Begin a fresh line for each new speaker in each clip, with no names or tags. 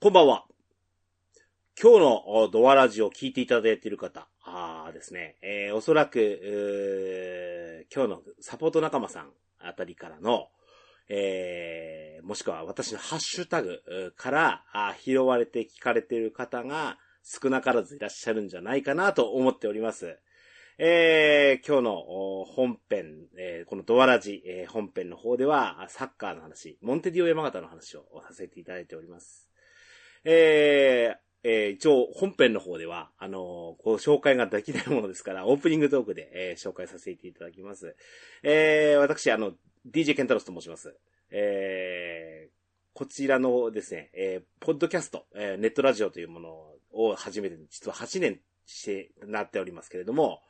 こんばんは。今日のドアラジオを聞いていただいている方、あですね、えー、おそらく、今日のサポート仲間さんあたりからの、えー、もしくは私のハッシュタグからあ拾われて聞かれている方が少なからずいらっしゃるんじゃないかなと思っております。えー、今日の本編、えー、このドアラジ、えー、本編の方ではサッカーの話、モンテディオ山形の話をさせていただいております。えー、えー、一応本編の方では、あのー、こう紹介ができないものですから、オープニングトークで、えー、紹介させていただきます。えー、私、あの、DJ ケンタロスと申します。えー、こちらのですね、えー、ポッドキャスト、えー、ネットラジオというものを始めて、実は8年してなっておりますけれども、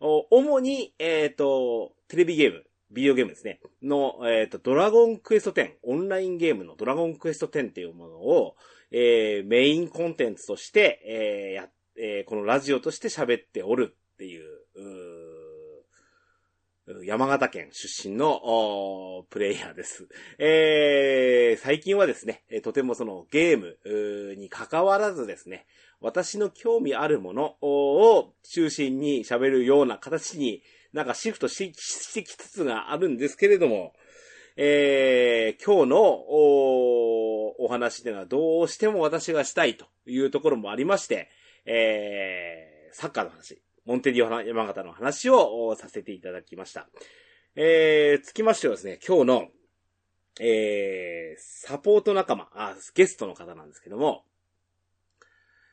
主に、えっ、ー、と、テレビゲーム、ビデオゲームですね。の、えっ、ー、と、ドラゴンクエスト10、オンラインゲームのドラゴンクエスト10っていうものを、えー、メインコンテンツとして、えー、や、えー、このラジオとして喋っておるっていう、う山形県出身のプレイヤーです。えー、最近はですね、とてもそのゲームに関わらずですね、私の興味あるものを中心に喋るような形になんかシフトしてきつつがあるんですけれども、えー、今日のお話ではどうしても私がしたいというところもありまして、えー、サッカーの話、モンテディオ山形の話をさせていただきました。えー、つきましてはですね、今日の、えー、サポート仲間、あ、ゲストの方なんですけども、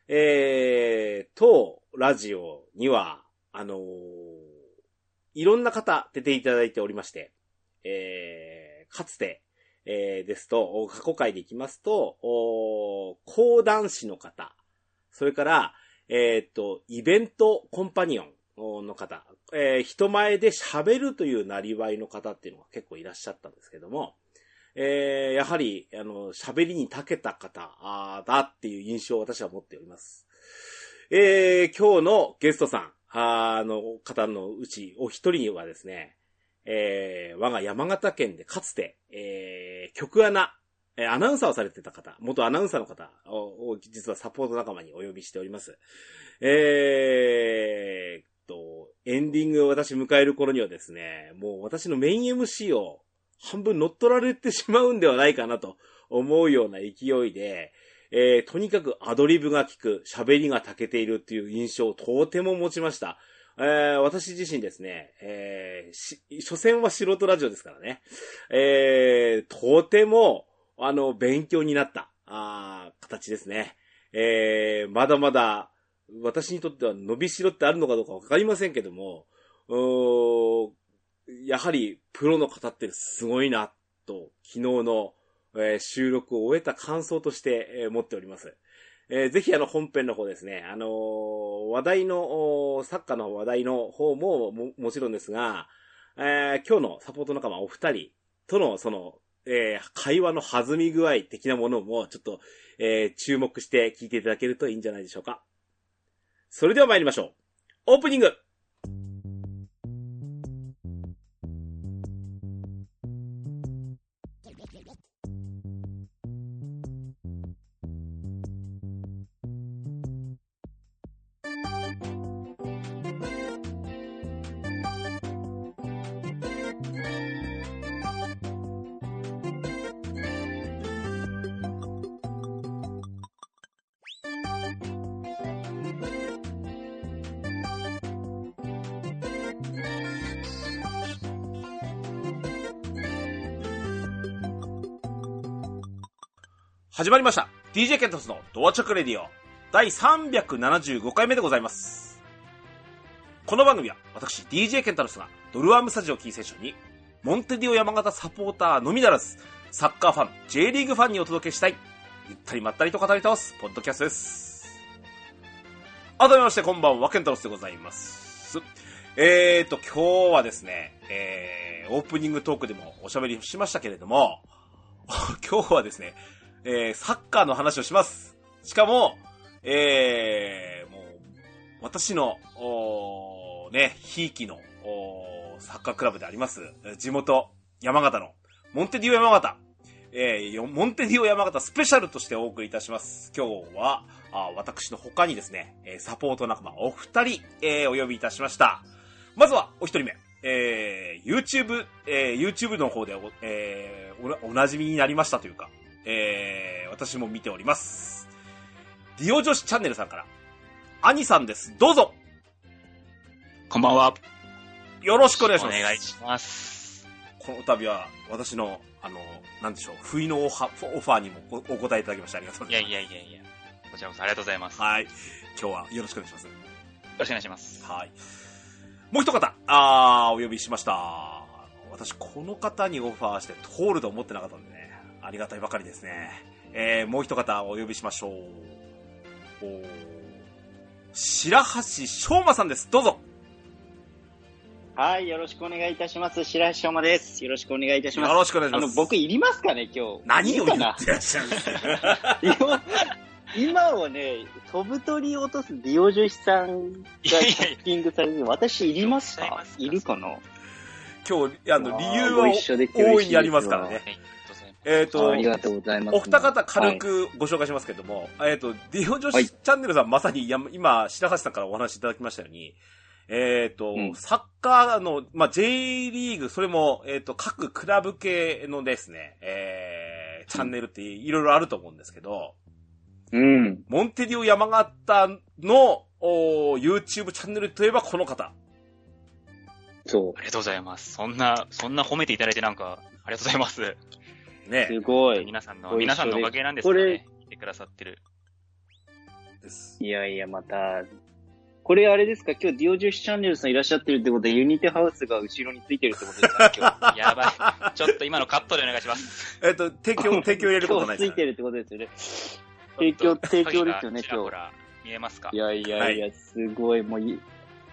えー、当ラジオには、あのー、いろんな方出ていただいておりまして、えー、かつて、えー、ですと、過去回でいきますと、お講談師の方、それから、えっ、と、イベントコンパニオンの方、えー、人前で喋るというなりわいの方っていうのが結構いらっしゃったんですけども、えー、やはり、あの、喋りに長けた方あだっていう印象を私は持っております。えー、今日のゲストさん、あの方のうちお一人にはですね、えー、我が山形県でかつて、えー、曲穴、えアナウンサーをされてた方、元アナウンサーの方を、実はサポート仲間にお呼びしております。えー、と、エンディングを私迎える頃にはですね、もう私のメイン MC を半分乗っ取られてしまうんではないかなと思うような勢いで、えー、とにかくアドリブが効く、喋りが長けているっていう印象をとても持ちました。えー、私自身ですね、えー、し、所詮は素人ラジオですからね、えー、とても、あの、勉強になった、あ形ですね。えー、まだまだ、私にとっては伸びしろってあるのかどうかわかりませんけども、うやはりプロの方ってすごいな、と、昨日の、え、収録を終えた感想として、え、持っております。えー、ぜひあの本編の方ですね、あのー、話題の、サッカーの話題の方もももちろんですが、えー、今日のサポート仲間お二人とのその、えー、会話の弾み具合的なものもちょっと、えー、注目して聞いていただけるといいんじゃないでしょうか。それでは参りましょう。オープニング始まりました。DJ ケントスのドアチョクレディオ第375回目でございます。この番組は私 DJ ケンタロスがドルアームスタジオキーセッションにモンテディオ山形サポーターのみならずサッカーファン、J リーグファンにお届けしたいゆったりまったりと語り倒すポッドキャストです。改めましてこんばんは、ケンタロスでございます。えーと、今日はですね、えー、オープニングトークでもおしゃべりしましたけれども、今日はですね、えー、サッカーの話をします。しかも、えー、もう、私の、おね、ひいきの、おサッカークラブであります、地元、山形の、モンテディオ山形。えー、モンテディオ山形スペシャルとしてお送りいたします。今日は、あ私の他にですね、えサポート仲間お二人、えーお呼びいたしました。まずは、お一人目。えー、YouTube、えー YouTube の方でお、えーおなお馴染みになりましたというか、えー私も見ております。ディオ女子チャンネルさんから、アニさんです。どうぞ
こんばんは。
よろしくお願いします。
お願いします。
この度は、私の、あの、なんでしょう、不意のオファーオファーにもおお答えいただきましてありがとうご
いや
ざいます。
いやいやいや。こちらこそありがとうございます。よ
はい。今日はよろしくお願いします。
ろしくお願いします。
はい。もう一方、あー、お呼びしました。私、この方にオファーして通ると思ってなかったんでね、ありがたいばかりですね。えー、もう一方お呼びしましょう。おー白橋翔馬さんです。どうぞ。
はい、よろしくお願いいたします。白石馬です。よろしくお願いいたします。
よろしくお願いします。
あの、僕いりますかね、今日。
何を言ってらっしゃるんですか
今今はね、飛ぶ鳥を落とすディオ女子さんがキャスティングされるの、私いりますか
い
るかな
今日、あの、理由
ご
は大いにありますからね。えっ、と
あ、りがとうございます。
お二方軽
はい
くご紹介しますけれども、えっ、と、ディオ女子
はい
チャンネルさん、まさにや今、白橋さんからお話しいただきましたように、えっ、と、
うん
サッカーの、まあ、J リーグ、それも、えっ、と、各クラブ系のですね、えー、チャンネルっていろいろあると思うんですけど、
うん。
モンテディオ山形のおー YouTube チャンネルといえばこの方。
そ
ありがとうございます。そんな、そんな褒めていただいてなんか、ありがとうございます。
う。
ね。
すごい。
皆さんの、皆さんのおかげなんですか
これ
ね。見てくださってる。
です。
いやいや、また、これあれですか？今日ディオ女子チャンネルさんいらっしゃってるってことで、ユニティハウスが後ろについてるってことですか？今日。
やばい。ちょっと今のカットでお願いします。
えっ、と、提供、提供入れることないですか？
今日ついてるってことですよね。提供、提供ですよね、今日。
見えますか？
いやいやいや、すごい、もうユ、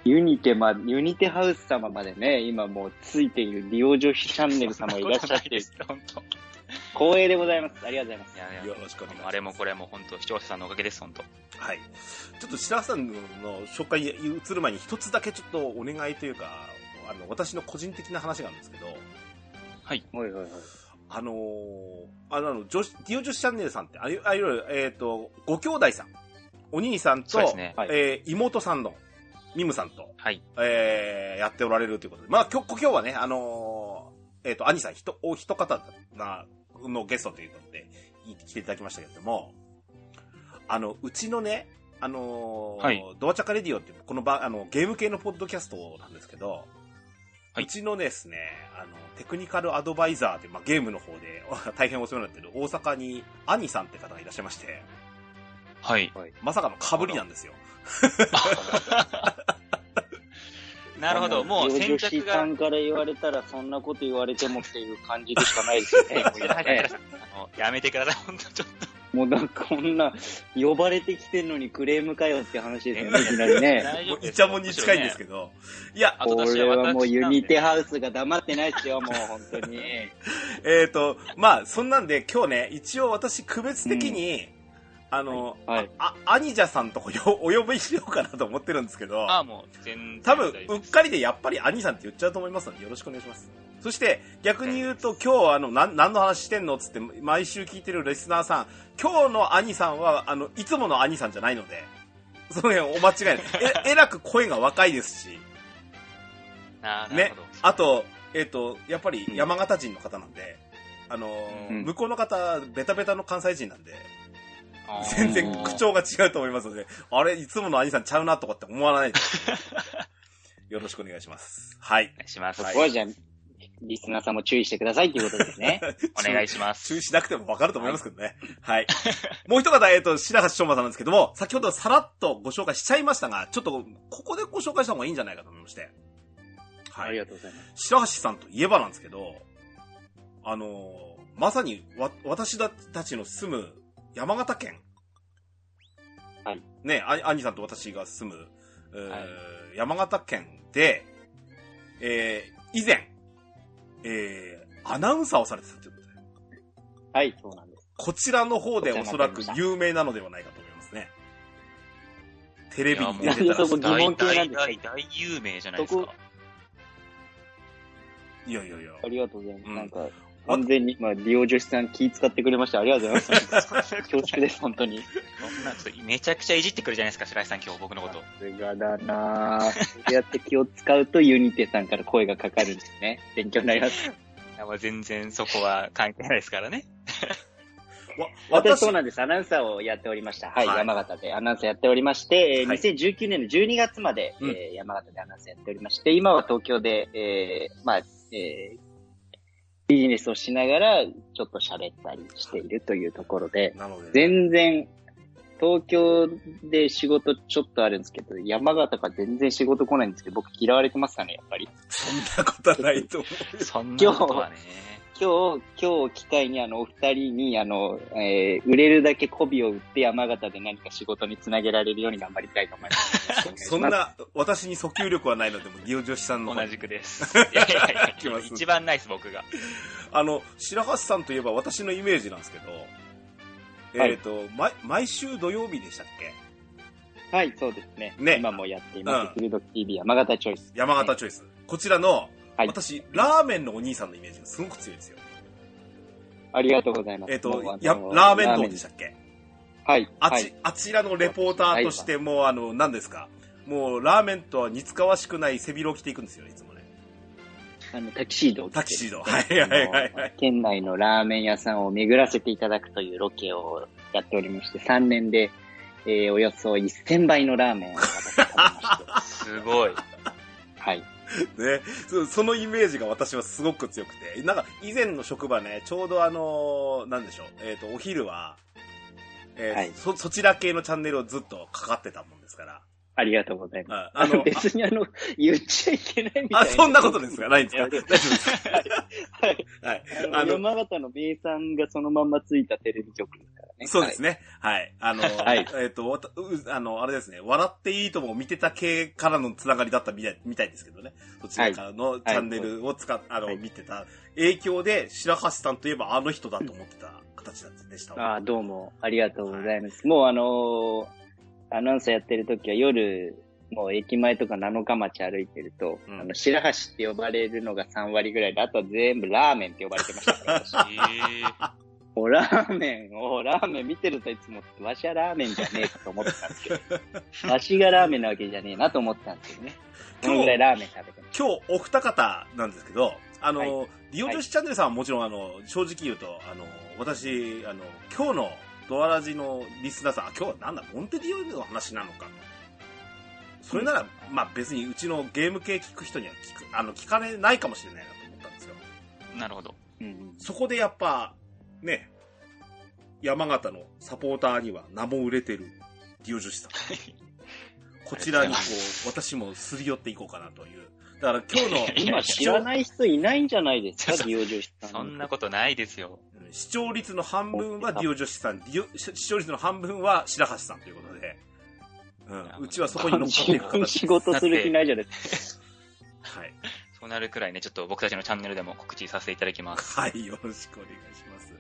ユニテま、ユニテハウス様までね、今もうついているディオ女子チャンネル様いらっしゃって る。
本当。
光栄でございます。ありがとうございます
い。やいや
よろしくお願いします
あれもこれも本当視聴者さんのおかげです、本当。
はい。ちょっと白橋さんの紹介に移る前に一つだけちょっとお願いというか、あの、私の個人的な話があるんですけど、
はい。
はいはいはい。
あのーあの、あの女子、ディオ女子チャンネルさんって、あいあいわゆる、えっ、と、ご兄弟さん。お兄さんと、
ね。
はい
えー妹さんの、ミムさんと、
はい。
えーやっておられるということで。まあ、今日、今日はね、あのーえっ、と、兄さん、ひと、お一方な、のゲストということで、い来ていただきましたけれども、あの、うちのね、あのー
はい
ドアチャカレディオっていう、このば、あの、ゲーム系のポッドキャストなんですけど、
はいう
ちのですね、あの、テクニカルアドバイザーって、まあ、ゲームの方で 大変お世話になっている大阪に兄さんって方がいらっしゃいまして、
はい。
まさかの被りなんですよ。
なるほど。もう
ディオ
選
女子
択が。
さんから言われたら、そんなこと言われてもっていう感じでしかないですよね。
やめてください、本当ちょっと。
もうなんかこんな、呼ばれてきてんのにクレームかよって話ですよね、いきなりね。
もうイチャモンに近いんですけど、いや、
これはもうユニテハウスが黙ってないですよ、もう本当に。
えっ、と、まあ、そんなんで今日ね、一応私区別的に、あの、
はい。
あ、アニジャさんとこよ お呼びしようかなと思ってるんですけど、
ああ、もう全然。
多分うっかりでやっぱり兄さんって言っちゃうと思います。ので、よろしくお願いします。そして、逆に言うと、今日、あの、なん、何の話してんのつって、毎週聞いてるリスナーさん、今日の兄さんは、あの、いつもの兄さんじゃないので、その辺お間違いない。え、えらく声が若いですし、ね。あと、えっ、と、やっぱり山形人の方なんで、あのー
うん。
向こうの方、ベタベタの関西人なんで、全然口調が違うと思いますので、あれ、いつもの兄さんちゃうなとかって思わないで。よろしくお願いします。はい。
お願いします。
そこはじゃあ、リスナーさんも注意してくださいっていうことですね。
お願いします。
注意しなくてもわかると思いますけどね。はい。もう一方、えっ、と、白橋翔馬さんなんですけども、先ほどさらっとご紹介しちゃいましたが、ちょっと、ここでご紹介した方がいいんじゃないかと思いまして。はい。
ありがとうございます。
白橋さんといえばなんですけど、あのーまさにわ、私たちの住む山形県？
はい。
ね、あ兄さんと私が住む、えー
はい
山形県で、えー、以前、えー、アナウンサーをされてたということで、
はい、そうなんです。
こちらの方でおそらく有名なのではないかと思いますね。テレビに
いや
出てたら
いやそこ疑問系なんです
大大大有名じゃないですか。
いやいやいや。
ありがとうございます。
うん
なんか、完全に、まあ、利用女子さん気使ってくれました。ありがとうございます。恐縮です、本当に。
そんな、めちゃくちゃいじってくるじゃないですか、白石さん今日僕のこと。
さすがだなぁ。そうやって気を使うとユニテさんから声がかかるんですね。勉強になります。
いやまあ全然そこは関係ないですからね。
わ
私そうなんです。アナウンサーをやっておりました。はい。
はい
山形でアナウンサーやっておりまして、えー
はい
2019年の12月まで、
うん
えー山形でアナウンサーやっておりまして、今は東京で、えーまあ、えービジネスをしながら、ちょっと喋ったりしているというところで、
なので、
全然、東京で仕事ちょっとあるんですけど、山形から全然仕事来ないんですけど、僕嫌われてますかね、やっぱり。
そんなことはないと思う。
そんなことはね。
今日、今日を機会にあの、お二人にあの、えー売れるだけ媚びを売って山形で何か仕事につなげられるように頑張りたいと思います。
そんな、私に訴求力はないので、もう、利用女子さんの
同じくです。いやいやいや一番ナイス僕が。
あの、白橋さんといえば私のイメージなんですけど、
はい
えっ、と、毎、毎週土曜日でしたっけ
はい、そうですね。
ね
今もやっています。
うん
フルド TV 山形チョイス。
山形チョイス。こちらの、
はい
私、ラーメンのお兄さんのイメージがすごく強いんですよ。
ありがとうございます。
えっ、と
もうあの、
や、ラーメン道でしたっけ？
はい。
あち、
はい。
あちらのレポーターとしても、あの、何ですか？もう、ラーメンとは似つかわしくない背広を着ていくんですよ、いつもね。
あの、タキシードを着て
タキシード。はいはいはいはい
県内のラーメン屋さんを巡らせていただくというロケをやっておりまして、3年で、えーおよそ1000倍のラーメンを私食べまして、
すごい。
はい。
ね、そそのイメージが私はすごく強くて、なんか以前の職場ね、ちょうどあのーなんでしょう、えっ、と、お昼は、えー
はい。
そ、そちら系のチャンネルをずっとかかってたもんですから、
ありがとうございます。
ああの、
別にあの、言っちゃいけないみたいな。
あ、そんなことですか？ないんですか？大丈夫です
はい。
かはい。
あの、山形の名産がそのまんまついたテレビ局ですからね。
そうですね。はい。あの、
はい
えっ、と、あの、あれですね、笑っていいともを見てた系からのつながりだったみたいみたいですけどね。そちらからのチャンネルを使っ、あの、
はい
見てた影響で、白橋さんといえばあの人だと思ってた形でした。
ああ、どうも、ありがとうございます。もうあのーアナウンサーやってる時は夜、もう駅前とか七日町歩いてると、
うん。
あの、白橋って呼ばれるのが3割ぐらいで、あとは全部ラーメンって呼ばれてました。から、私ラーメンを、ラーメン見てるといつも、わしはラーメンじゃねえかと思ってたんですけど、わしがラーメンなわけじゃねえなと思ってたんですけどね。ぐらいラーメン食べてまし
今日お二方なんですけど、あの、
は
リオ女子チャンネルさんはもちろん、あの、正直言うと、あの、私、あの、今日のドアラジのリスナーさん、あ、今日はなんだ、モンテディオの話なのか。それなら、まあ別にうちのゲーム系聞く人には聞く、あの、聞かれないかもしれないなと思ったんですよ。
なるほど。
た。うんうん
そこでやっぱ、ね、山形のサポーターには名も売れてるリオ女子さん。こちらにこう、私もすり寄っていこうかなという。だから今日の
今知らない人いないんじゃないですか、
そう
利用女子さん。
そんなことないですよ。
視聴率の半分はディオ女子さん、ディオ視聴率の半分は白橋さんということで、うん、うちはそこに乗っかっていく形
仕事する気ないじゃないですか。
はい。
そうなるくらいね、ちょっと僕たちのチャンネルでも告知させていただきます。
はい、よろしくお願いします。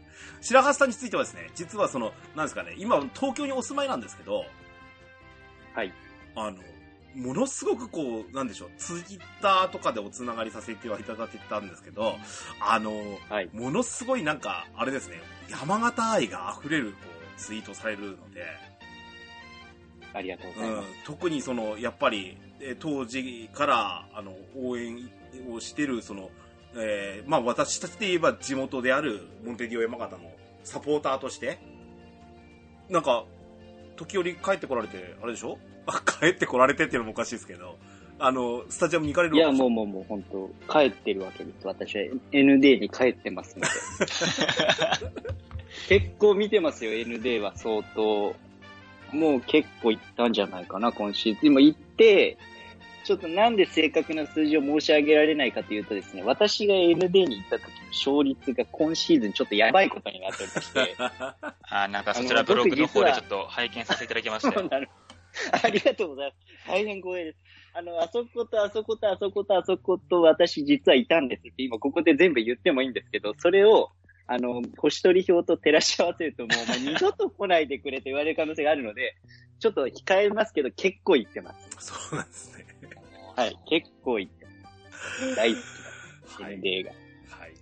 白橋さんについてはですね、実はその、なんですかね、今東京にお住まいなんですけど、
はい。
あの、ものすごくこう、なんでしょう、ツイッターとかでおつながりさせてはいただけたんですけど、あの、
はい。
ものすごいなんか、あれですね、山形愛が溢れるこうツイートされるので、
ありがとうございます。
うん、特にその、やっぱり、えー当時から、あの、応援をしてる、その、えーまあ私たちで言えば地元であるモンテディオ山形のサポーターとして、なんか、時折帰ってこられて、あれでしょ？あ、帰ってこられてっていうのもおかしいですけど、あの、スタジアムに行かれる
いや、も
う。
うもうもう本当帰ってるわけです。私は ND に帰ってますので。結構見てますよ、ND は相当。もう結構行ったんじゃないかな、今シーズン。今行って、ちょっとなんで正確な数字を申し上げられないかというとですね、私が ND に行った時の勝率が今シーズンちょっとやばいことになっておりまして。
あ、なんかそちらブログの方でちょっと拝見させていただきましたよ。
なる ありがとうございます。大変光栄です。あの、あそことあそことあそことあそこと私実はいたんですって今ここで全部言ってもいいんですけど、それを、あの、星取り表と照らし合わせるともう、お前二度と来ないでくれと言われる可能性があるので、ちょっと控えますけど結構言ってます。
そうなんですね。
はい、結構言ってます。大好きな
はい。
ND が。
はい。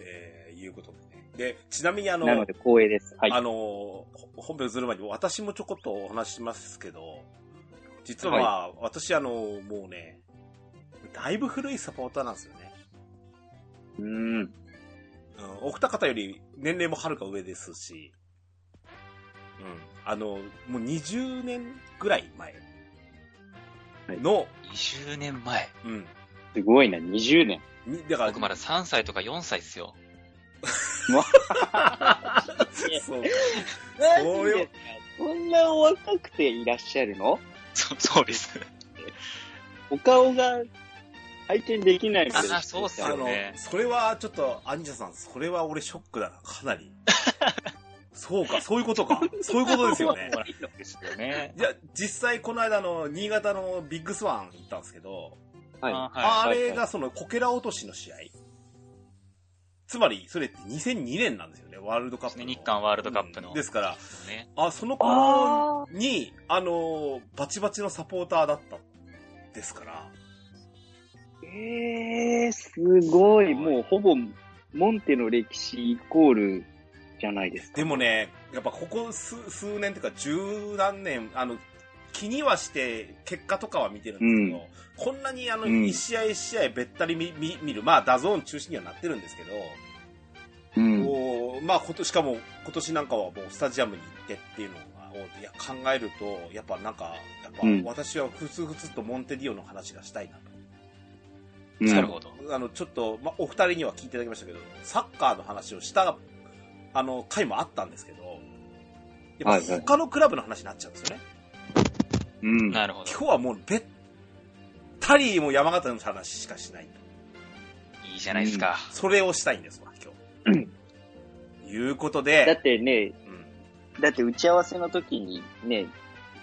えー、いいうことでね。で、ちなみにあの、
なので光栄です。はい。
あの、ほ本編をずる前に私もちょこっとお話ししますけど、実はまあ、私あの、もうね、だいぶ古いサポーターなんですよね。
うん。
うん、お二方より年齢もはるか上ですし、うん、あの、もう20年ぐらい前の、
20年前。
うん、
すごいな、20年。
にだから、
僕まだ3歳とか4歳ですよ。
そう、
マジですかそんなお若くていらっしゃるの？
そ そうです。
お顔が拝見できない
あそうっす
あの
よね、
それはちょっと、アニシャさん、それは俺ショックだな、かなり。そうか、そういうことか。そういうことですよね。
ですよね。
いや、実際この間の新潟のビッグスワン行ったんですけど、
はい。
あ
れがそのこけら落としの試合。つまり、それって2002年なんですよね、ワールドカップの。
日韓ワールドカップの
うんですから、
ね。
あ、その頃に、あの、バチバチのサポーターだった。ですから。
えー、すごい。もうほぼ、モンテの歴史イコールじゃないですか。
でもね、やっぱここ数数年というか十何年、あの、気にはして結果とかは見てるんですけど、こんなにあの、
うん
一試合一試合べったり見見見る、まあ DAZN 中心にはなってるんですけど、
うん。
こうまあ今年、しかも今年なんかはもうスタジアムに行ってっていうのをいや考えると、やっぱなんか、やっぱ
うん
私はふつふつとモンテディオの話がしたいなと。
うん
なるほど。
あの、ちょっと、まあ、お二人には聞いていただきましたけど、サッカーの話をした、あの、回もあったんですけど、やっぱ他のクラブの話になっちゃうんですよね。
うん。
なるほど。
今日はもうべったりもう山形の話しかしないと。
いいじゃないですか。
それをしたいんです。いうことで、
だってね、
うん
だって打ち合わせの時にね、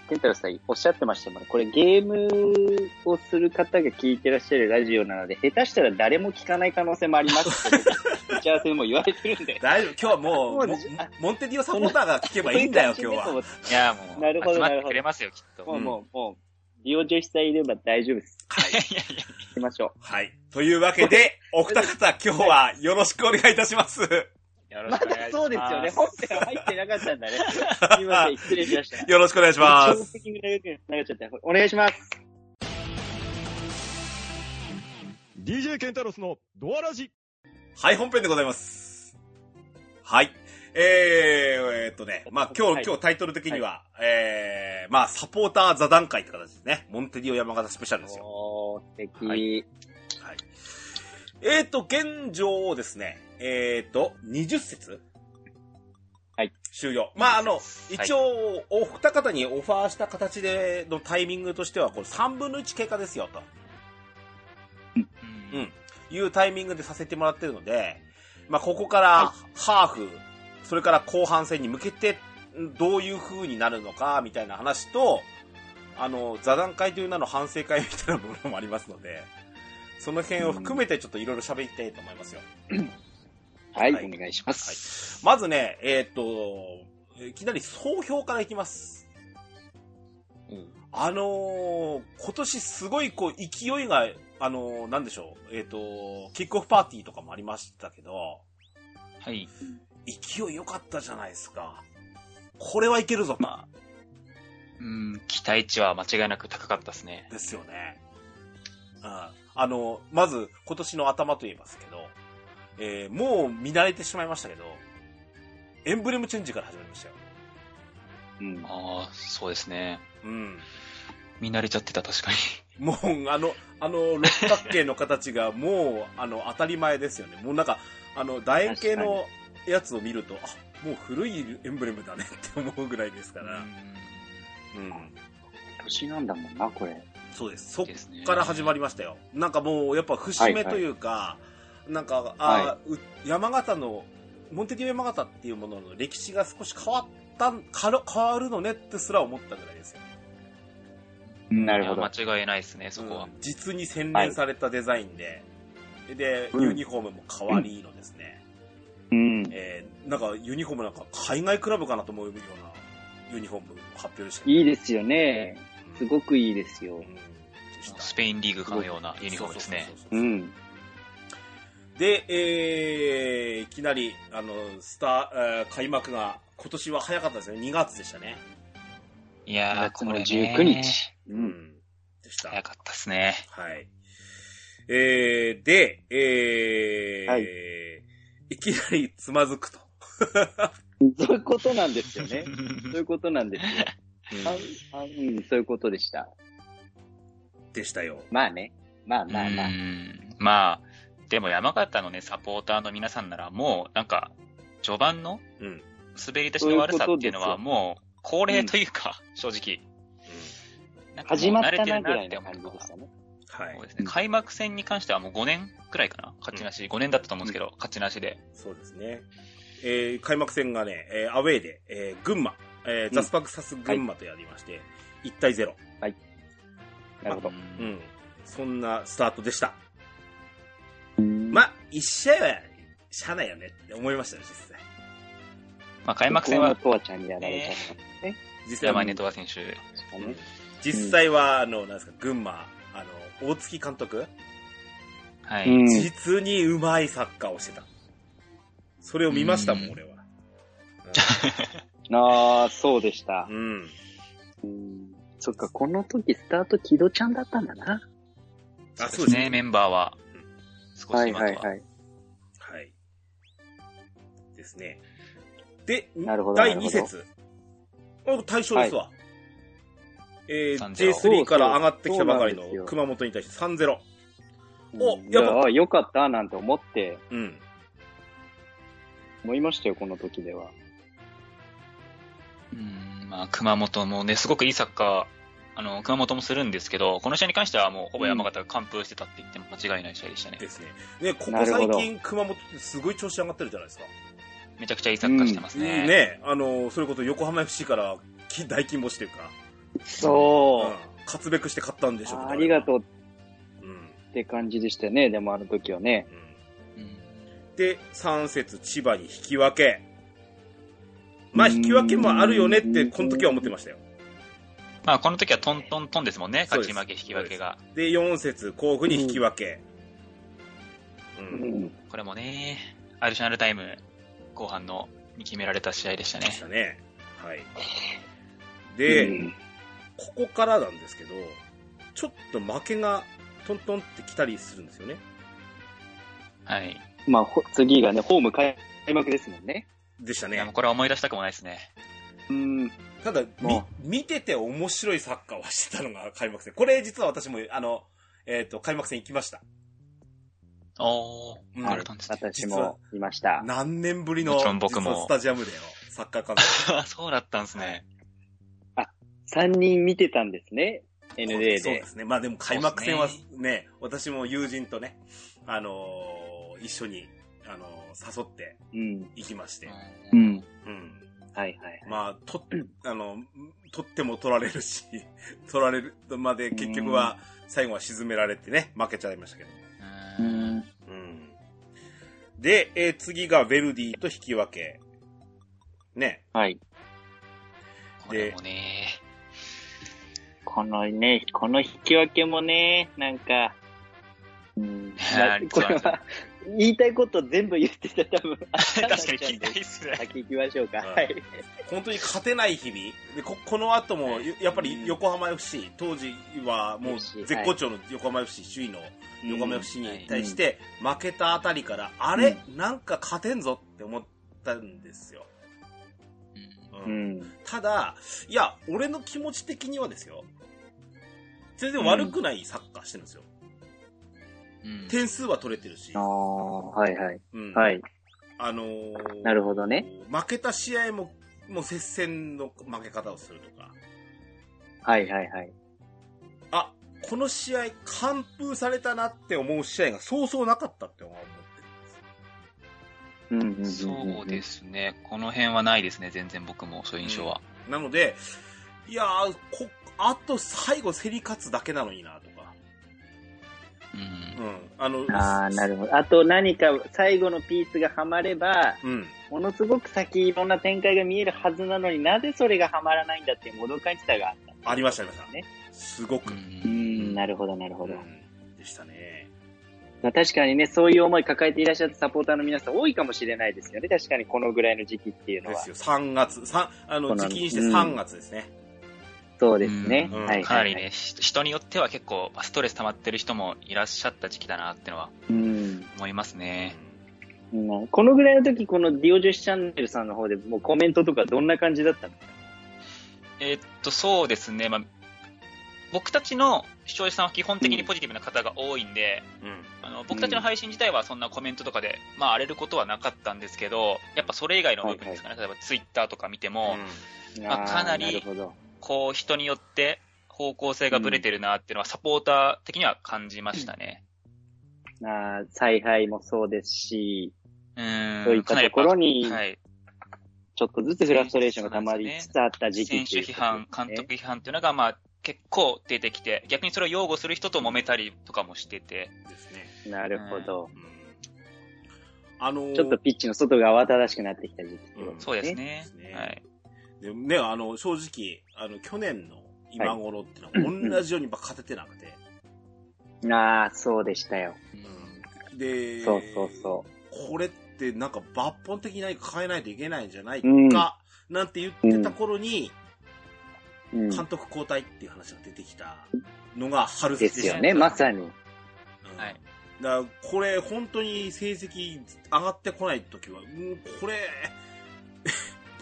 ケンタロウさんおっしゃってましたもんね。これゲームをする方が聞いてらっしゃるラジオなので、下手したら誰も聞かない可能性もありますけど、打ち合わせでも言われてるんで。
大丈夫、今日はもう、
そうで
モンテディオサポーターが聞けばいいんだよ、今日は。
いや、もう、
なるほどなるほど
てくれますよ、きっと。
もう、もう、もう、利用女子さんいれば大丈夫です。
いやいやいや。
行きましょ
はい。というわけで、お二方、今日はよろしくお願いいたします。
よろしくお願いします。
そうですよね。本編は入ってなかったんだね。すみません、失礼しました。
よろしくお願いします。
お願いします。
DJ ケンタロスのドアラジ。
はい、本編でございます。はい。えー、えーっとね、まあ今日、
はい
今日タイトル的には、えー、まあサポーター座談会って形ですね。モンテディオ山形スペシャルですよ。
おー、素敵。
はいはい。えーっと、現状ですね、えーっと、20節
はい。
終了。まああの、
はい
一応、お二方にオファーした形でのタイミングとしては、これ3分の1経過ですよ、と。
うん
うんいうタイミングでさせてもらってるので、まあ、ここからハーフ、それから後半戦に向けてんどういう風になるのかみたいな話と、あの、座談会という名の反省会みたいなものもありますので、その辺を含めてちょっといろいろ喋りたいと思いますよ。
はい、
はい
お願いします。
まずね、えーっと、いきなり総評からいきます。
うん
あのー今年すごいこう勢いが、あのーなんでしょう、えーっと、キックオフパーティーとかもありましたけど、
はい。
勢い良かったじゃないですか。これはいけるぞと。
まあ、うん、期待値は間違いなく高かったですね。
ですよね。うん。あの、まず、今年の頭と言いますけど、えーもう見慣れてしまいましたけど、エンブレムチェンジから始まりましたよ。
うん。
ああ、そうですね。
うん。
見慣れちゃってた、確かに。
もう、あの、あの、六角形の形がもう、あの、当たり前ですよね。もうなんか、あの、楕円形のやつを見ると、あ、もう古いエンブレムだねって思うぐらいですから。うん。
年なんだもんな、これ。
そうです。そっから始まりましたよ。なんかもう、やっぱ節目というか、なんか、あー、う山形の、モンテディオ山形っていうものの歴史が少し変わった変わるのねってすら思ったぐらいですよ。
なるほど。
間違いないですね、そこは
うん。実に洗練されたデザインで、で、
うん
ユニフォームも可愛いのですね。
うん。
えーなんかユニフォームなんか海外クラブかなと思うようなユニフォーム発表でした
いいですよね。
うん
すごくいいですよ
うん。
スペインリーグかのようなユニフォームですね。
そうそうそうそう
うん。
で、えー、いきなり、あの、スター、えー開幕が、今年は早かったですね。2月でしたね。
いやー、
2月の
これね
19日。う。。
うんでした。
早かったっすね。
はい。えー、で、えー、
はい
いきなりつまずくと。
そういうことなんですよね。そういうことなんですよ。ああうん、そういうことでした。
でしたよ。
まあね。まあまあまあ
う。んまあ、でも山形のね、サポーターの皆さんならもう、なんか、序盤の
うん。
滑り出しの悪さっていうのはもう、恒例というか、正直。なんかもう
始まった
慣れてる
なぐらい
って
の感
思う
じでしたね。
はい
そう。ですね。開幕戦に関してはもう5年くらいかな勝ちなし。5年だったと思うんですけど、勝ちなしで。
そうですね。えー、開幕戦がね、えー、アウェーで、えー、群馬、えー、
ん
ザスパクサス群馬とやりまして、1対0。
なるほど。
うん。そんなスタートでした。
うん
まあ、1試合は、しゃあないよねって思いましたね、実際。
まあ開幕戦は、
とわちゃんにやられちゃったね。
実際は
山根トワ選手。
実際は、あの、なんですか、群馬、大月監督、
はい。
うん
実にうまいサッカーをしてた。それを見ましたもん、
うん
俺は。
ああ、そうでした
う。ん。
うんそっか、この時スタート木戸ちゃんだったんだな。
あ、
そうですね、メンバーは。少
はい
し今とは。
はいはい。
はい。ですね。で、
なるほど
第2
なるほど
節。あ対象ですわ。えー、
3-0
J3 から上がってきたばかりの熊本に対して3-0。お
うん
やっぱ
よかったなんて思って、
うん。
思いましたよ、この時では。
うん、まあ熊本もね、すごくいいサッカー、あの、熊本もするんですけど、この試合に関してはもうほぼ山形が完封してたって言っても間違いない試合でしたね。
ですね。ね、ここ最近熊本ってすごい調子上がってるじゃないですか。
めちゃくちゃいいサッカーしてますね。
ね、あの、それこそ横浜 FC からき大金星というか、
そう
うん、勝つべくして勝ったんでしょうけど
ありがとう
う。うん。
って感じでしたよね、でもあの時はね。
うん
うん
で、3節千葉に引き分け。まあ、引き分けもあるよねって、この時は思ってましたよ。
まあこの時はトントントンですもんね、勝ち負け、引き分けが。
で、4節甲府に引き分け。う。
うんん。
これもね、アディショナルタイム後半のに決められた試合でしたね
でし。たね。はい。で、
うん
ここからなんですけど、ちょっと負けがトントンって来たりするんですよね。
はい。
まあ、ほ次がね、ホーム開幕ですもんね。
でしたね。
これは思い出したくもないですね。
うん。
ただ、み
も、
見てて面白いサッカーをしてたのが開幕戦。これ実は私も、あの、えっ、と、開幕戦行きました。
おー、
うん
行かれたんですね。
私もいました。
何年ぶりの、
もちろん僕も
スタジアムでのサッカー観戦。
そうだったんですね。
3人見てたんですね。NA で。
そうですね。まあでも開幕戦はね、私も友人とね、あのー一緒に、あのー誘って
うん。
行きまして。
う
うん
ん。
うん。
はいはい。
まあ、と、あの、取っても取られるし、取られるまで結局は、最後は沈められてね、負けちゃいましたけど。
う
うん
ん。
うん。で、えー次がベルディと引き分け。ね。
はい。
これもね、
このね、この引き分けもね、なんか、うん。これは、言いたいこと全部言ってた多分。
確かに聞きたいっすね。
先行きましょうか。
うん
はい。
本当に勝てない日々。で、こ、この後も、やっぱり横浜 FC、当時はもう絶好調の横浜 FC、首位の横浜 FC
うん
に対して負けたあたりから、あれ？なんか勝てんぞって思ったんですよ。
うん。
ただ、いや、俺の気持ち的にはですよ。全然悪くないサッカーしてるんですよ。
うん
点数は取れてるし
あ。あ、はいはい。
うん
はい。
あのー
なるほどね。
負けた試合も、もう接戦の負け方をするとか。
はいはいはい。
あ、この試合完封されたなって思う試合がそうそうなかったって思って
うんうんうんうん。
そうで。すね。この辺はないですね、全然僕もそういう印象は。
る。なので、いやー、こ、あと最後競り勝つだけなのになとか。
うん
うん。あの、
ああ、なるほど。あと何か最後のピースがはまれば、
うん。
ものすごく先いろんな展開が見えるはずなのになぜそれがはまらないんだっていうもどかしさがあった。
ありました、ありました。
ね。
すごく。
う
うんん、なるほどなるほど。
うんでしたね。
まあ確かにね、そういう思い抱えていらっしゃったサポーターの皆さん多いかもしれないですよね。確かにこのぐらいの時期っていうのは
です。よ。3月、三あの、
この
時期にして3月ですね。
そうですね。
うん
はい。
かなりね、ひ人によっては結構ストレス溜まってる人もいらっしゃった時期だなってのは
うん。
思いますね。
うんこのぐらいの時、このディオ女子チャンネルさんの方でもうコメントとかどんな感じだったの？
えーっと、そうですね。まあ、僕たちの視聴者さんは基本的にポジティブな方が多いんで、
うん。
あの僕たちの配信自体はそんなコメントとかで、まあ、荒れることはなかったんですけど、やっぱそれ以外の部分ですかね。例えばツイッターとか見ても、まあかなり
あーなるほど。
こう人によって方向性がブレてるなっていうのはサポーター的には感じましたね。
あー采配もそうですし、
うーん。
そういったところに
はい。
ちょっとずつフラストレーションが溜まりつつあった時期
選手批判、監督批判っていうのが、まあ、結構出てきて、逆にそれを擁護する人と揉めたりとかもしてて、
ですね。
なるほど。
うんあのー
ちょっとピッチの外が慌ただしくなってきた時期ってこと
うん
そうですね
ですね。
はい。
でね、あの、正直、あの、去年の今頃っていうのは同じようにば勝ててなくて。
ああ、そうでしたよ。
うんで、
そうそうそ
これってなんか抜本的に何か変えないといけないんじゃないか、
うん
なんて言ってた頃に、
う。うん。
監督交代っていう話が出てきたのが春
で
先で
すよね、まさに。
うん
はい。
だから、これ、本当に成績上がってこないときは、うん、これ、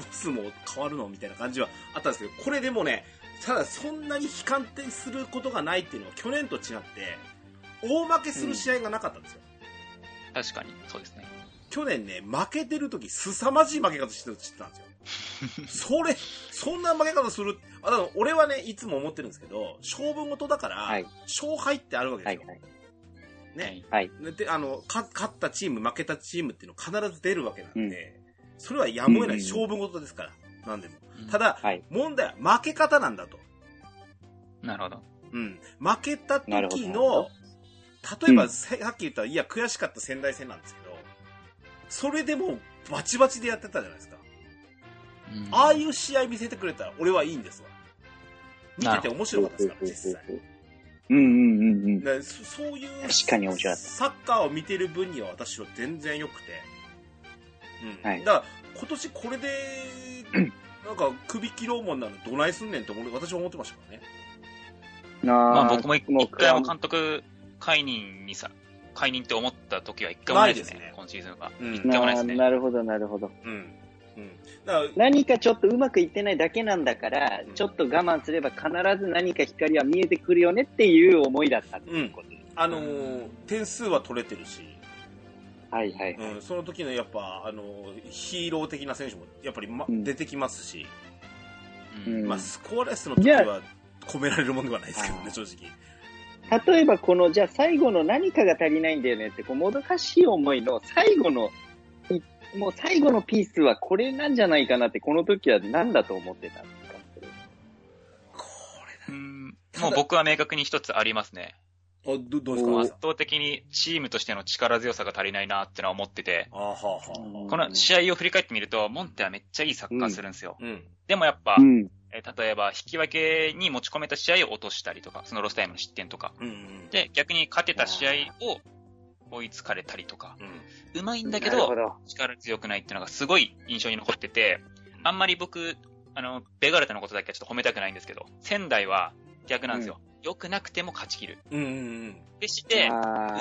ボスも変わるのみたいな感じはあったんですけど、これでもね、ただそんなに悲観的することがないっていうのは去年と違って、大負けする試合がなかったんですよ。
確かに、そうですね。
去年ね、負けてる時、凄まじい負け方してたんですよ。それ、そんな負け方する、あの俺はね、いつも思ってるんですけど、勝負事だから、
はい。
勝敗ってあるわけですよ。
はいはい。
ね。
はい。
で、あの、か勝ったチーム、負けたチームっていうの必ず出るわけなんで、それはやむを得ない
うん
勝負事ですから、なんでも。
うん
ただ、
はい。
問題は負け方なんだと。
なるほど。
うん。負けた時の、例えば、
うん
ささっき言った、いや、悔しかった仙台戦なんですけど、それでもバチバチでやってたじゃないですか。
うん
ああいう試合見せてくれたら俺はいいんですわ。見てて面白かったですから、実際。
うんうんうんうん。
そそういう
確かに面白かった
サッカーを見てる分には私は全然良くて。うん。
はい
だから今年これで、なんか首切ろうもんなのどないすんねんって俺私は思ってましたからね。
ま
まあ僕も一
もう
一回も監督解任にさ、解任って思った時は一回もないですね、
ないですね
今シーズンは。
うん
一回もないです
な
ね。
なるほど、なるほど。
うん。うん。だから、
何かちょっとうまくいってないだけなんだから
うん、
ちょっと我慢すれば必ず何か光は見えてくるよねっていう思いだったっていうことです。
あのー点数は取れてるし、
はいはい。
うん、その時のやっぱ、あのーヒーロー的な選手もやっぱり、ま
うん
出てきますし、
うん
うん
まあスコアレスの時は込められるものではないですけどね、正直。
例えばこの、じゃあ最後の何かが足りないんだよねって、こう、もどかしい思いの最後の、いもう最後のピースはこれなんじゃないかなって、この時は何だと思ってたんですか？
こ
うんもう僕は明確に一つありますね。
れ、あどどうです
お
か
圧倒的にチームとしての力強さが足りないなってのは思ってて、
あーはあはあ。
この試合を振り返ってみると、モンテはめっちゃいいサッカーするんですよ。
うん。
でもやっぱ、
うん。
えー例えば引き分けに持ち込めた試合を落としたりとか、そのロスタイムの失点とか。
うんうん。
で、逆に勝てた試合を追いつかれたりとか。
うん。
うまいんだけど
なるほ、ど。
力強くないっていうのがすごい印象に残ってて、あんまり僕、あの、ベガルタのことだけはちょっと褒めたくないんですけど、仙台は逆なんですよ。良くなくても勝ち切る。
うんうんうん。
でして、う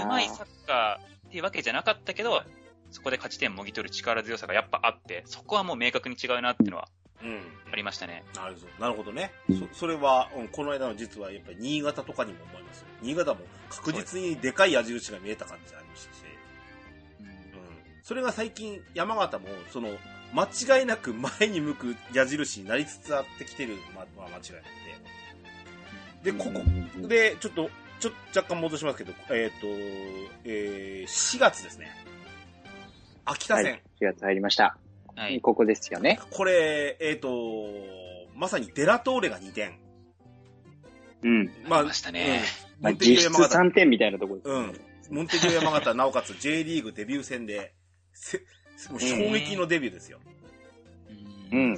まいサッカーっていうわけじゃなかったけど、そこで勝ち点もぎ取る力強さがやっぱあって、そこはもう明確に違うなっていうのは
うん。
ありましたね。
なるほど。なるほどね。そそれは、うん、この間の実はやっぱり新潟とかにも思いますよ。新潟も確実にでかい矢印が見えた感じありましたし。うん。それが最近山形も、その、間違いなく前に向く矢印になりつつあってきてるままあ間違いなくて。で、ここ、で、ちょっと、ちょっと若干戻しますけど、えっ、と、えー、4月ですね。秋田戦。
はい。4月入りました。
はい。
ここですよね。
これ、えっ、と、まさにデラトーレが2点。
うん。
まありましたね。
うん
まあ、実質
山形、
3点みたいなところです、
うん。モンテディオ山形、なおかつ J リーグデビュー戦で、せもう衝撃のデビューですよ。
うん。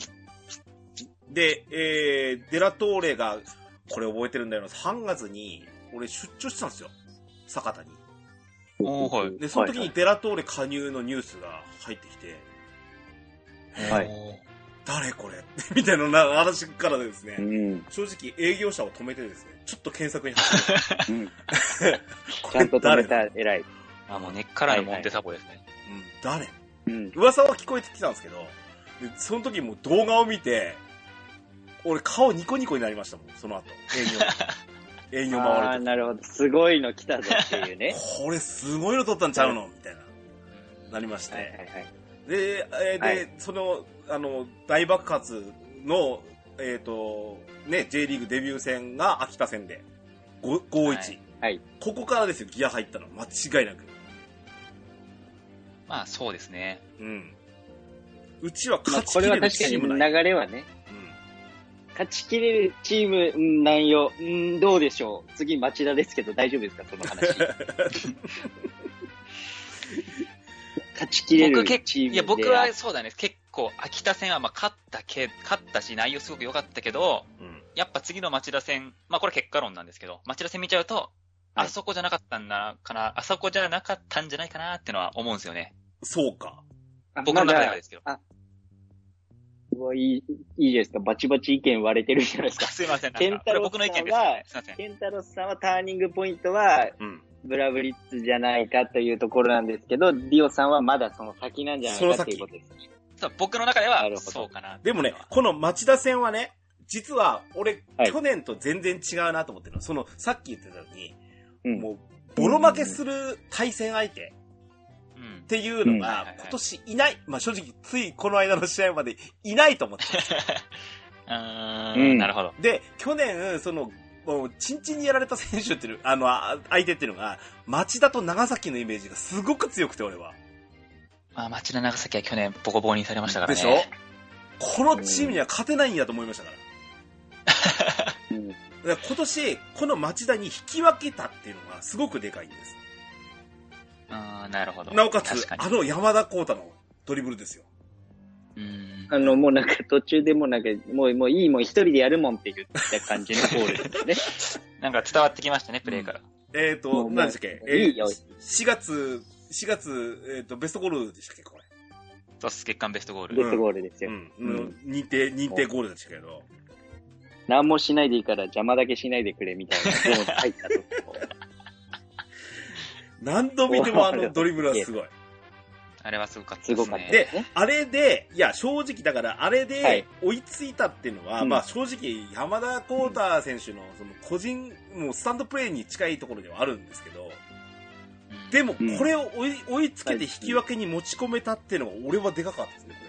で、えー、デラトーレが、これ覚えてるんだよな、3月に、俺出張してたんですよ。酒田に。
おーはい
で、その時にデラトーレ加入のニュースが入ってきて、
はい
誰これ？みたいな話からですね、
うん。
正直営業者を止めてですね、ちょっと検索に走
うん。
って、
ちゃんと止めた
誰？
偉い。
あ、もう根っからのモンテサボですね。
うん、誰？
うん。
噂は聞こえてきたんですけど、でその時もう動画を見て、俺顔ニコニコになりましたもん、その後。営業。営業
ああー、
回る
なるほど。すごいの来たぞっていうね。
と。これすごいの撮ったんちゃうの？みたいな、なりまして。
はいはいはい。
で、えーで、
はい
その、あの、大爆発の、えっ、と、ね、J リーグデビュー戦が秋田戦で、5 5-1、
はい
はい。
ここからですよ、ギア入ったの。間違いなく。
まあそうですね。
うん。うちは
まあ、
勝ちきれる
これは確かに
チームない。
流れはね、勝ちきれるチーム、うん内容、うん、どうでしょう。次、町田ですけど、大丈夫ですか、その話。勝ちきれるチームで。
いや、僕はそうだね。結構、秋田戦はまあ勝ったけ、勝ったし、内容すごく良かったけど、
うん。うん。
やっぱ次の町田戦、まあこれ結果論なんですけど、町田戦見ちゃうと、
はい
あそこじゃなかったんだかな、あそこじゃなかったんじゃないかなってのは思うんですよね。
そうか。
あ
僕の中では
ま
ですけど。
だうわいい、いいじゃないですか。バチバチ意見割れてるじゃないですか。
すいません。
ケンタロス
かこれ僕の意見ですよね。すいません。
ケンタロスさんはターニングポイントは、
うん。
ブラブリッツじゃないかというところなんですけど、ディオさんはまだその先なんじゃないかっていうことですね。
そう僕の中ではそうかな。
でもね、この町田戦はね、実は俺、
はい
去年と全然違うなと思ってるの。その、さっき言ってたように、
うん。
もう、ボロ負けする対戦相手
うん
っ。ていうの
うん
が、今年いない。まあ正直、ついこの間の試合までいないと思って た。
う
ん
ん、なるほど。
で、去年、その、もう、チンチンにやられた選手っていう、あの、あ相手っていうのが、町田と長崎のイメージがすごく強くて、俺は。
まあ、町田長崎は去年ボコボコにされましたからね。
でしょ？このチームには勝てないんやと思いましたから。
うん
だから今年、この町田に引き分けたっていうのがすごくでかいんです。
あーなるほど。
なおかつ
確、かに
あの山田光太のドリブルですよ。
うん。
あの、もうなんか途中でもうなんか、もう、もういいもん一人でやるもんって言った感じのゴールですね。
なんか伝わってきましたね、プレイから。
えっ、ー、と、何でしたっけ？えー
いいよ
4月、4月、えっ、と、ベストゴールでしたっけ？これ。
そうっす、月間ベストゴール。
ベストゴールですよ。
うん。
うん
認定、認定ゴールでしたけど。
何もしないでいいから邪魔だけしないでくれみたいなゾーンに入ったとこ。
何度見てもあの ドリブルはすごい。
あれはすごかったですね。
で。あれで、いや、正直だから、あれ
は
で
い
追いついたっていうのは、
うん
まあ正直、山田幸太選手のその個人、もうスタンドプレーに近いところではあるんですけど、
うん
でも
うん
これを追い追いつけて引き分けに持ち込めたっていうのが俺はでかかったですね、こ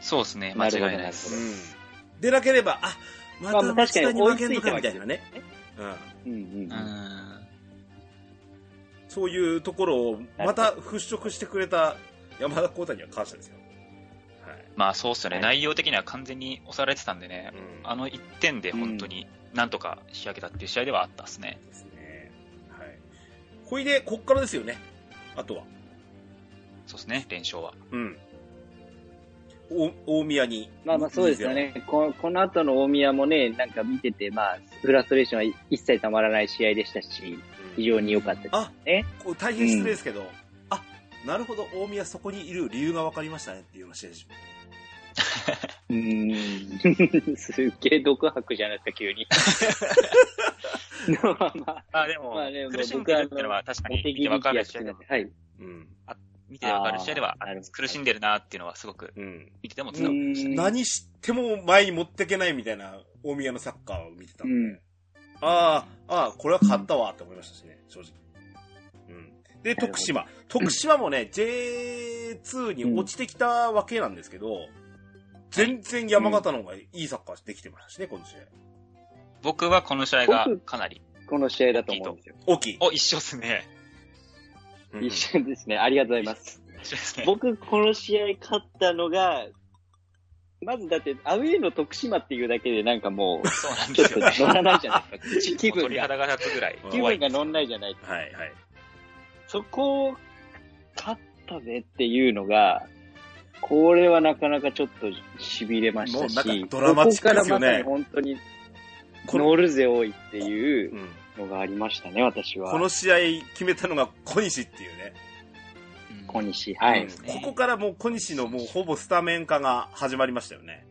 そうですね、間違いないで
れ。
す。
うん。でなければ、あ、また
まあ確かに
に負けんのかみたいなね。うん。
うんうんうん。
うん。
そういうところをまた払拭してくれた山田幸太には感謝ですよ。はい。
まあそうっすよね、
はい
内容的には完全に押されてたんでね、
うん
あの1点で本当になんとか仕上げたっていう試合ではあったっすね。
ですね。はい。ほいで、こっからですよね。あとは。
そうですね、連勝は。
うん。お大宮に。
まあまあそうですよね。ここの後の大宮もね、なんか見てて、まあ、フラストレーションは一切たまらない試合でしたし、
うん。
非常に良かったです
あ、
ね。
こう大変失礼ですけど、あ、なるほど、大宮そこにいる理由が分かりましたねっていうような試合でし
うーん。すっげえ独白じゃないですか、急に。まあまあ、
まあでも、
まあね
苦しんでるっていうのは確かに見てわかる試合では、
はい。
うん。
見てわかる試合では苦しんでるなっていうのはすごく
うん。
見てても伝わってましたね。
何しても前に持ってけないみたいな大宮のサッカーを見てたんで、
うん
ああ、ああ、これは勝ったわって思いましたしね、正直。うん。で、徳島。徳島もね、J2 に落ちてきたわけなんですけど、全然山形の方がいいサッカーできてましたしね、この試合。
僕はこの試合がかなり、
この試合だと思うんですよ。
大きい。
お、一緒っすね。
うん
一緒ですね。ありがとうございます。
一緒ですね。
僕、この試合勝ったのが、まずだって、アウェーの徳島っていうだけでなんかもう、
そうなん
ちょっと
ですよね。
乗らないじゃないですか。気分が、
鳥肌が立つぐらい
うん
気分が乗んないじゃないですか。
はい、はい。
そこを勝ったぜっていうのが、これはなかなかちょっと痺れましたし、
ドラマチックですよね
ここからまさに本当に乗るぜ多いっていう
うん。
のがありましたね、私は。
この試合決めたのが小西っていうね。
うん
小西。はい。
うんここからもう小西のもうほぼスタメン化が始まりましたよね。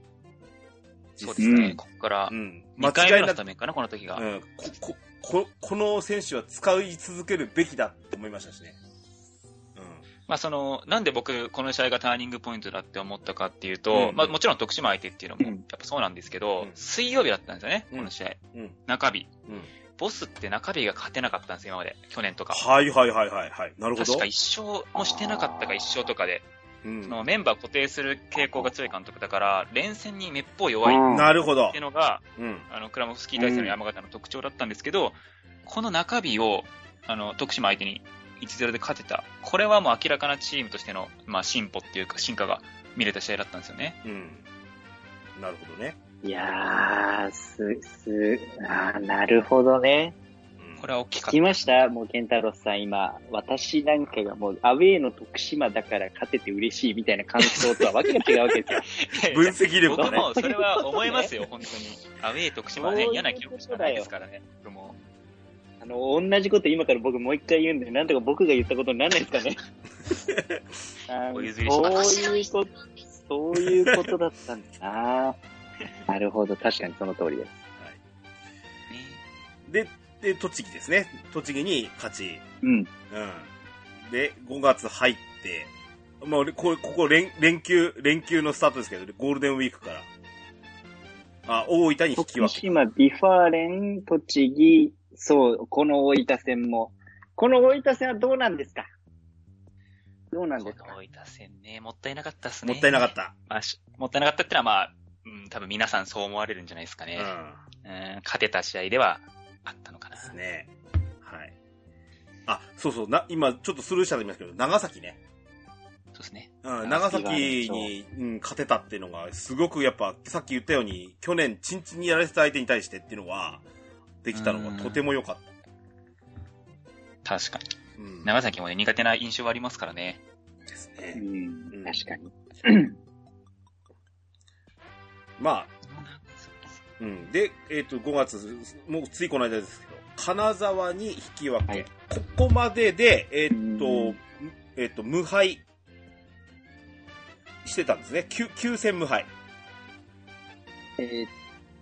そうですね。
うん
ここから
う、ん。
2回目の
な
スタメンかな、この時が。
うん、こ、こ、こ、この選手は使い続けるべきだって思いましたしね。
まあその、なんで僕、この試合がターニングポイントだって思ったかっていうと、
うん
まあもちろん徳島相手っていうのも、
うん
やっぱそうなんですけど、
うん
水曜日だったんですよね、
うん
この試合。
うん。うん。
中日。
うん。
ボスって中日が勝てなかったんですよ、今まで。去年とか。
はいはいはいはいはい。なるほど。
確か一勝もしてなかったか一勝とかで、
うん
そのメンバー固定する傾向が強い監督だから、連戦にめっぽう弱いっ
うん
なるほど
ていう。のが、
うん。
あの、クラモフスキー大戦の山形の特徴だったんですけど、この中日を、あの、徳島相手に1-0で勝てた。これはもう明らかなチームとしての、まあ、進歩っていうか、進化が見れた試合だったんですよね。
うん。なるほどね。
いやー、す、す、あーなるほどね。
うん
これは大きかっ
聞きました？もう、ケンタロスさん、今、私なんかがもう、アウェーの徳島だから勝てて嬉しいみたいな感想とはわけが違うわけですよ。
分析力がね。
僕もそれは思いますよ、本当に。アウェー徳島はね、嫌な記憶しかないですからね。僕も。
あの、同じこと今から僕もう一回言うんで、なんとか僕が言ったことにならないですかね。あー
お譲りします
そういうこと、そういうことだったんだな なるほど、確かにその通りです。
ね
で、で、栃木ですね。栃木に勝ち。
うん。
うん。で、5月入って、まあ、こここ連、連休、連休のスタートですけど、ゴールデンウィークから。あ、大分に引き分け。
徳島、 V・ファーレン、栃木、そう、この大分戦も。この大分戦はどうなんですか？どうなんですか？
この大分戦ね、もったいなかったっすね。
もったいなかった。
まあしもったいなかったってのは、まあ、うん、多分皆さんそう思われるんじゃないですかね。
うん。
うん、勝てた試合ではあったのかな。
ですね。はい。あ、そうそう、な、今ちょっとスルーしたと言いますけど、長崎ね。
そうですね。
うん、長崎に、うん、勝てたっていうのが、すごくやっぱ、さっき言ったように、去年、チンチンにやられてた相手に対してっていうのは、できたのがとても良かっ
確かに。
た。うん。
長崎もね、苦手な印象はありますからね。
う
ですね。
ん、確かに。
まあ、うん。で、えっ、と、5月、もうついこの間ですけど、金沢に引き分け。
はい
ここまでで、えっ、と
うん、
えっ、と、無敗してたんですね。9, 9戦無敗。
えーっ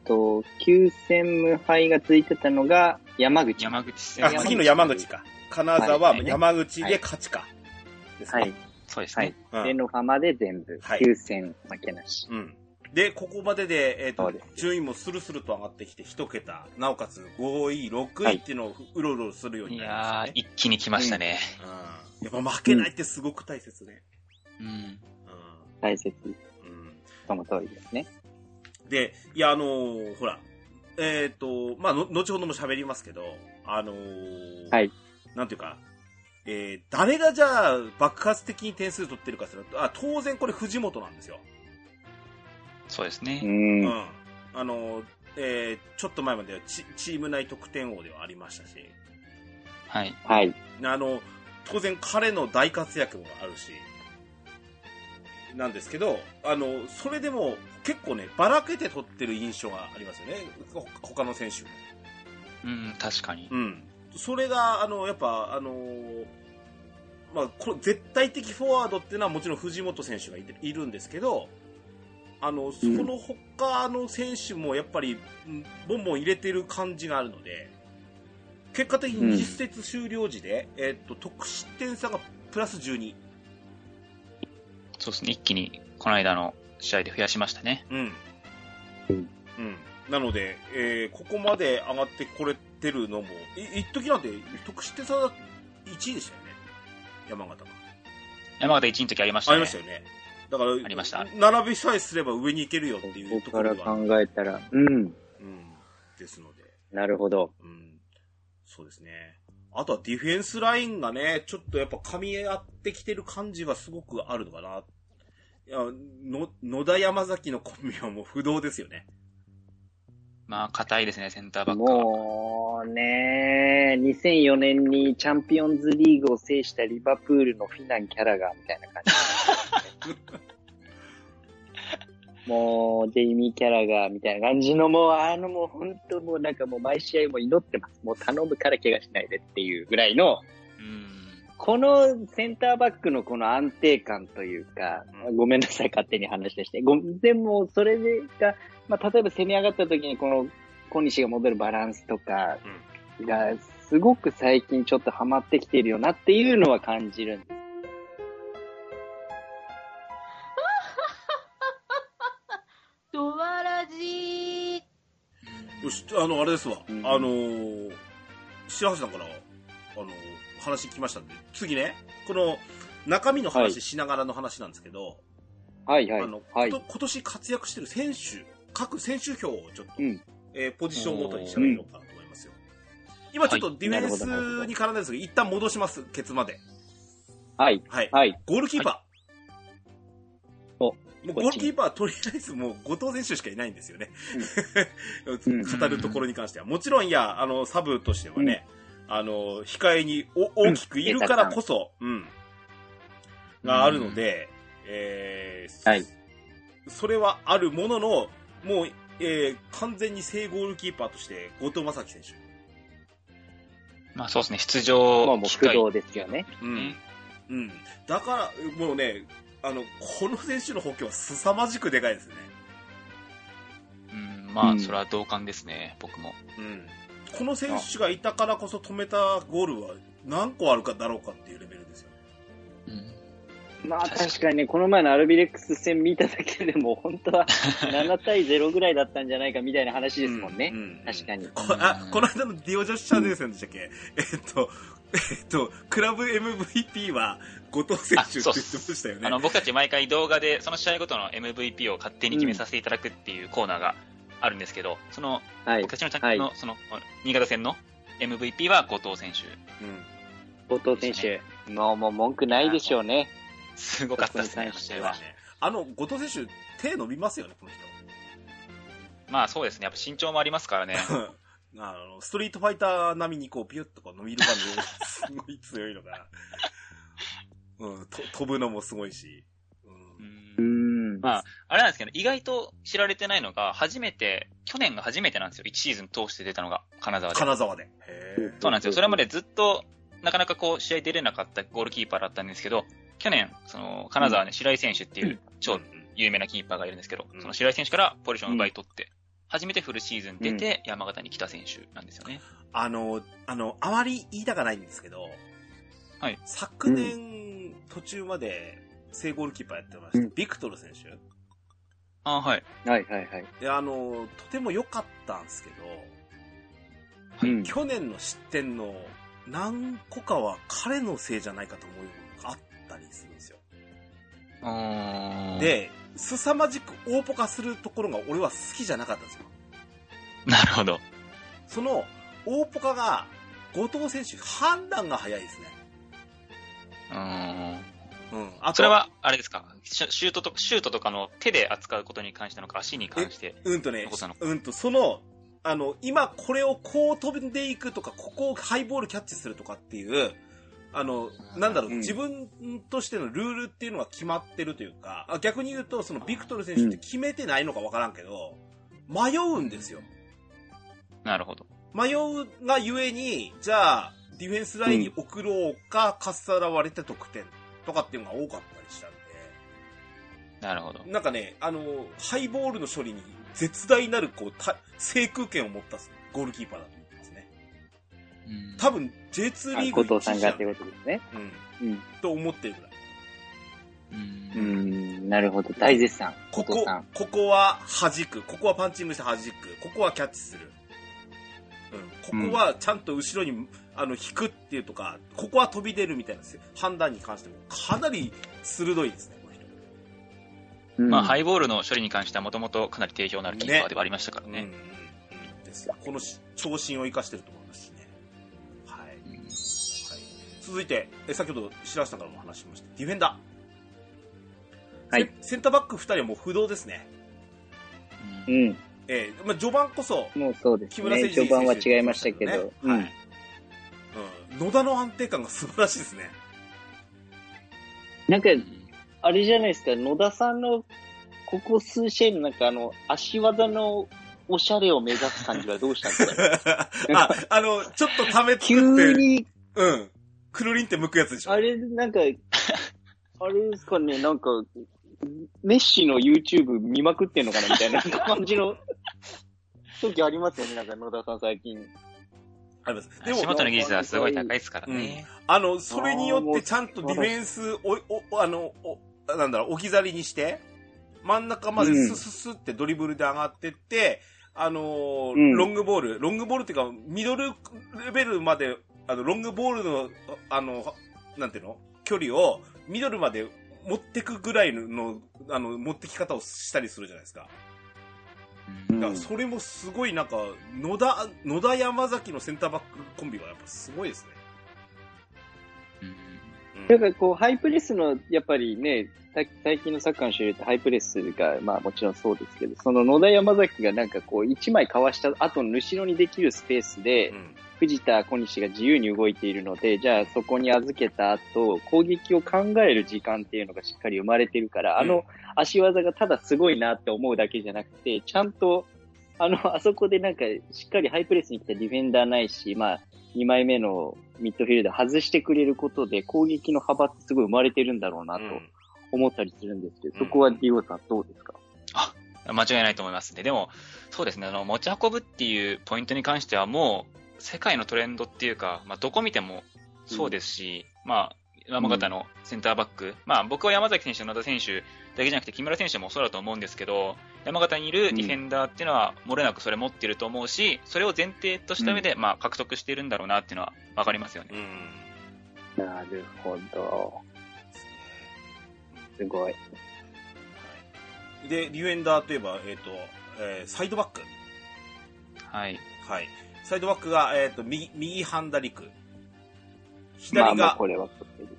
と、9戦無敗がついてたのが山口。
山口戦
あ、次の山口か。金沢、
はい
山口で勝ちか。ですね
はい。
そうですね
はい。。
うん
で、の浜で全部、
はい
9戦負けなし。
うん。で、ここまでで、えっ、と
そうです、
順位もスルスルと上がってきて、一桁、なおかつ5位、6位っていうのをうろうろするように
い
なりま
やー、
し
一気に来ましたね。
たね。うん。やっぱ負けないってすごく大切ね。
うん。
大切。
うん。うん。
その通りですね。
で、いや、あのーほら、えっ、と、まあ、の、後ほども喋りますけど、あのー
はい。
なんていうか、えー、誰がじゃあ爆発的に点数取ってるかっていうと、あ、当然これ藤本なんですよ。
う。
そうですね。
うんん。あのーえー、ちょっと前まではチチーム内得点王ではありましたし、
はい。
はい。
あの、当然彼の大活躍もあるし、なんですけど、あの、それでも結構ね、ばらけて取ってる印象がありますよね。ほ他の選手も。
うん、確かに。
うん。それが、あの、やっぱ、あのーまあ、この絶対的フォワードっていうのはもちろん藤本選手がいるんですけど、あの、その他の選手もやっぱり、うんボンボン入れてる感じがあるので、結果的に実節終了時で、えっと、得失点差がプラス12。
そうですね。一気に、この間の試合で増やしましたね。
うん。
うん
うん。なので、えーここまで上がってこれてるのも、い一時なんて得失点差1位でしたよね。山形が。
山形1位の時ありましたね。
ありましたよね。だから、
ありました
並びさえすれば上に行けるよっていう
ことこから考えたら、うん。
うん、ですので、
なるほど。
うん、そうですね。あとはディフェンスラインがね、ちょっとやっぱ噛み合ってきてる感じがすごくあるのかな。いや、の、野田山崎のコンビはもう不動ですよね。
まあ、硬いですね、センターバックは。
もうね、2004年にチャンピオンズリーグを制したリバプールのフィナン・キャラガーみたいな感じ。もう、ジェイミー・キャラガーみたいな感じの、もう、あの、もう本当もうなんかもう毎試合もう祈ってます。もう頼むから怪我しないでっていうぐらいの、
うん。
このセンターバックのこの安定感というか、
うん
ごめんなさい、勝手に話して。ごでも、それが、まあ、例えば攻め上がった時にこの小西が戻るバランスとかが、すごく最近ちょっとハマってきてるよなっていうのは感じるんです。
よし、あの、あれですわ。
うん
あのー、白橋さんから、あのー話聞きましたんで、次ね、この、中身の話
はい
しながらの話なんですけど、
はいはい
あの、。
はい。
今年活躍してる選手、各選手表をちょっと、
うん
えーポジションごとに喋ろうかなと思いますよ。今ちょっとディフェンスに絡んでるんですけど、一旦戻します、ケツまで。
はい。
はい。
はい。
ゴールキーパー。
お
もうゴールキーパーはとりあえずもう後藤選手しかいないんですよね。
うん
語るところに関しては。もちろん、いや、あの、サブとしてはね、あの、控えにお大きくいるからこそ、うん、があるので、えー
はい
それはあるものの、もう、えー完全に正ゴールキーパーとして、後藤正樹選手。
まあそうですね、出
まあ
場
もう
機会。
不動ですよね。
うん。うん。だから、もうね、あの、この選手の補強は凄まじくでかいですね。
うん、ま
うん
あそれは同感ですね、僕も。
うん。この選手がいたからこそ止めたゴールは何個あるかだろうかっていうレベルですよね。
うん。
まあ
確かに
この前のアルビレックス戦見ただけでも、本当は 7対0ぐらいだったんじゃないかみたいな話ですもんね。
ううん
確かに。
こあ、この間のディオジョッシャーデーセンでしたっけ？えっと、えっと、クラブ MVP は後藤選手って言ってましたよね。
あの、僕たち毎回動画で、その試合ごとの MVP を勝手に決めさせていただくっていうコーナーがあるんですけど、その、
はい
僕。たちのチャン
はい
ネルの、その、新潟戦の MVP は後藤選手。
うん。
後藤選手。もう、もう文句ないでしょうね。
すごかったですね、試合は。
あの、後藤選手、手伸びますよね、この人。
まあそうですね、やっぱ身長もありますからね。
あの、ストリートファイター並みにこう、ピュッとこう伸びる感じがすごい強いのかな。うん、と飛ぶのもすごいし。う、
う
ん。
まあ、あれなんですけど、意外と知られてないのが、初めて、去年が初めてなんですよ。1シーズン通して出たのが、金沢で。
金沢で。へー
そうなんですよ。それまでずっと、なかなかこう、試合出れなかったゴールキーパーだったんですけど、去年、その、金沢ね、白井選手っていう超有名なキーパーがいるんですけど、
うん
その白井選手からポジションを奪い取って、初めてフルシーズン出て、山形に来た選手なんですよね。
あの、あの、あまり言いたくないんですけど、
はい
昨年、途中まで、正ゴールキーパーやってました、
うん
ビクトル選手。
ああ、はい。
はいはいはい。
で、あの、とても良かったんですけど、
うん
去年の失点の何個かは彼のせいじゃないかと思うようなのがあったりするんですよ。で、凄まじく大ポカするところが俺は好きじゃなかったんですよ。
なるほど。
その、大ポカが、後藤選手、判断が早いですね。
うーん。
うん。あと
それは、あれですか？シュートと、シュートとかの手で扱うことに関してなのか、足に関して。
うんとねうんと、その、あの、今これをこう飛んでいくとか、ここをハイボールキャッチするとかっていう、あの、なんだろう、
うん
自分としてのルールっていうのが決まってるというか、あ逆に言うと、そのビクトル選手って決めてないのかわからんけど、迷うんですよ。
なるほど。
迷うがゆえに、じゃあ、ディフェンスラインに送ろうか、かっさらわれて得点とかっていうのが多かったりしたんで、
なるほど。
なんかね、あの、ハイボールの処理に絶大なる、こう、た制空権を持ったゴールキーパーだと思ってますね。
うん
多分、J2
あ
リーグ
後藤さんがって
一
ことですね。
うん。
うん。
と思ってるぐらい。
うん
うん、なるほど。大絶賛。
ここここは弾く。ここはパンチングして弾く。ここはキャッチする。うん。ここはちゃんと後ろに、あの、引くっていうとか、ここは飛び出るみたいな判断に関しても、かなり鋭いですね、この人。
うん
まあ、ハイボールの処理に関してはもともとかなり定評のあるキーパーではありましたからね。
うんうんうんですよこのし長身を生かしてると続いて、え先ほど白橋さんからも話しました、ディフェンダー。
はい
セ。センターバック2人はもう不動ですね。
うん。
えーまあ、序盤こそ、
もうそうですね。
木村選手
序盤は違いましたけど。
はい、
うん。
うん。野田の安定感が素晴らしいですね。
なんか、あれじゃないですか、野田さんの、ここ数試合のなんかあの、足技のおしゃれを目指す感じはどうしたんですか？
あ、あの、ちょっとため作って、
急に、
うん。くるりんって向くやつでしょ
あれ、なんか、あれですかね、なんか、メッシの YouTube 見まくってんのかなみたいな感じの 時ありますよね、なんか野田さん最近。
あります。で
足
も、
元の技術はすごい高いですからね。
あの、それによってちゃんとディフェンス、お、お、あの、お、なんだろう、置き去りにして、真ん中までスススってドリブルで上がってって、あのー
うん
ロングボール、ロングボールっていうか、ミドルレベルまで、あの、ロングボールの、あの、なんていうの？距離を、ミドルまで持ってくぐらいの、あの、持ってき方をしたりするじゃないですか。
うん。
だからそれもすごいなんか、野田、野田山崎のセンターバックコンビはやっぱすごいですね。
うん。
うん。
なんかこう、ハイプレスの、やっぱりね、さ最近のサッカーの主流ってハイプレスが、まあもちろんそうですけど、その野田山崎がなんかこう、一枚かわした後の後ろにできるスペースで
う、ん
藤田小西が自由に動いているので、じゃあそこに預けた後、攻撃を考える時間っていうのがしっかり生まれてるから、あの足技がただすごいなって思うだけじゃなくて、ちゃんと、あの、あそこでなんかしっかりハイプレスに来たディフェンダーないし、まあ、2枚目のミッドフィルダー外してくれることで攻撃の幅ってすごい生まれてるんだろうなと
うん。
思ったりするんですけど、
うん。
そこはディオさんどうですか？
間違いないと思いますね。でも、そうですね、あの、持ち運ぶっていうポイントに関してはもう、世界のトレンドっていうか、まあ、どこ見てもそうですし、まあ、山形のセンターバック、まあ、僕は山崎選手、野田選手だけじゃなくて、木村選手もそうだと思うんですけど、山形にいるディフェンダーっていうのは、漏れなくそれ持ってると思うし、それを前提とした上で、まあ、獲得しているんだろうなっていうのはわかりますよね。
うん。
なるほど。すごい。
で、ディフェンダーといえば、えっ、と、えーサイドバック。
はい。
はい。サイドバックが、えっ、と、右、右ハンダリク。
ま
左が、
あまあ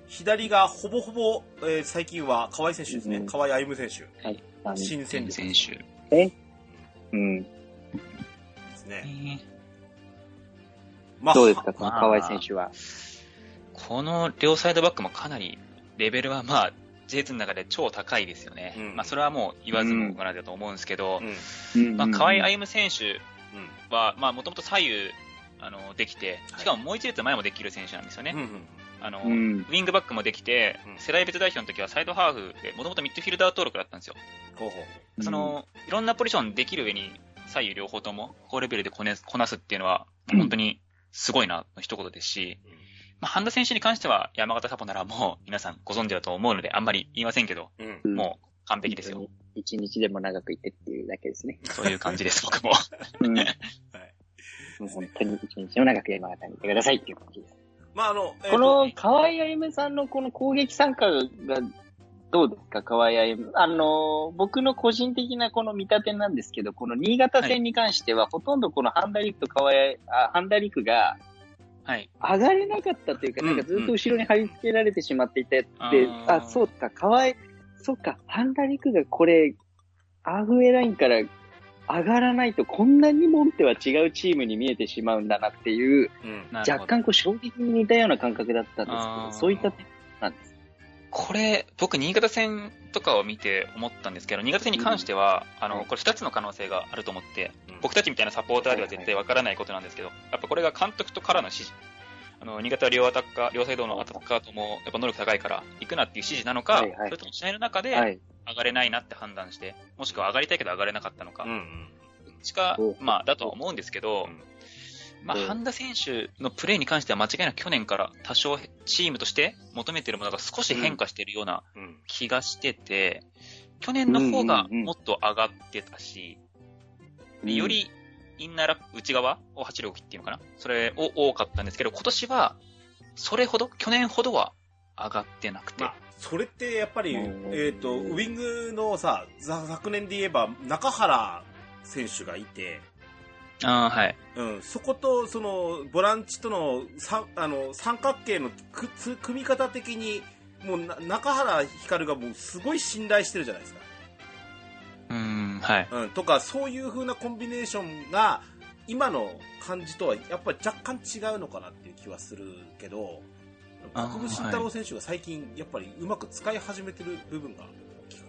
左がほぼほぼ、えー最近は河合選手ですね。
うん
河合歩夢選手
と、はい。
新戦
選
力で
手。
うん。
すね。
ね
まあ、
どうですか、その
まあ
河合選手は。
この両サイドバックもかなりレベルはまあ J2 の中で超高いですよね。
うん
まあそれはもう言わずもがなだと思うんですけど、
うん。
うん
まあ河合歩
い
夢選手
うん。
は、まあもともと左右、あの、できて、しかももう一列前もできる選手なんですよね。
うんうん。
あの、
うん
ウィングバックもできて
うん、
世代別代表の時はサイドハーフで、もともとミッドフィルダー登録だったんですよ。
ほうほう。
その、いろんなポジションできる上に、左右両方とも高レベルでこねこなすっていうのは、
うん
本当にすごいな、の一言ですし、まあ、半田選手に関しては山形サポならもう皆さんご存知だと思うので、あんまり言いませんけど、
うん。
うん
もう完璧ですよ。。
一日でも長くいてっていうだけですね。
そういう感じです、僕も。
うん。
はい。
もう本当に一日でも長く山形にいてくださいっていう感じです。
まあ、あの、えーと
この河合歩夢さんのこの攻撃参加がどうですか、河合歩夢。あの、僕の個人的なこの見立てなんですけど、この新潟戦に関しては、ほとんどこのハンダリクと河合、あハンダリクが
はい。
上がれなかったというか、
うん
なんかずっと後ろに貼り付けられてしまっていて、
あ
で、
ー
あ、そうか、河合、そうか、ハンダリクがこれ、アーフウェイラインから上がらないとこんなにモンテは違うチームに見えてしまうんだなっていう、
うん。
若干こう衝撃に似たような感覚だったんですけど、そういった点なんです。
これ、僕、新潟戦とかを見て思ったんですけど、新潟戦に関しては、あの、これ二つの可能性があると思って、僕たちみたいなサポーターでは絶対わからないことなんですけど、やっぱこれが監督とからの指示。あの、新潟は両アタッカー、両サイドのアタッカーとも、やっぱ能力高いから、行くなっていう指示なのか、
はいはい。
それとも試合の中で
はい。
上がれないなって判断して、もしくは上がりたいけど上がれなかったのか、
うんうん。
どっちか
お、
まあ、だとは思うんですけど
うん、
まあ、
うん。
半田選手のプレーに関しては間違いなく去年から多少チームとして求めてるものが少し変化しているような
うん。
気がしてて、去年の方がもっと上がってたし、でよりインナーラップ内側を8力っていうのかな？それを多かったんですけど、今年はそれほど、去年ほどは上がってなくて、
まあ、それってやっぱり、
うん。
えっ、と、ウィングのさ、ざ昨年で言えば、中原選手がいて、
あーはい。
うん、そこと、その、ボランチとの、さあの、三角形のくつ組み方的に、もうな、中原光がもうすごい信頼してるじゃないですか。
はい。
うん、とか、そういう風なコンビネーションが、今の感じとは、やっぱり若干違うのかなっていう気はするけど、国分慎太郎選手が最近、やっぱりうまく使い始めてる部分が大きいか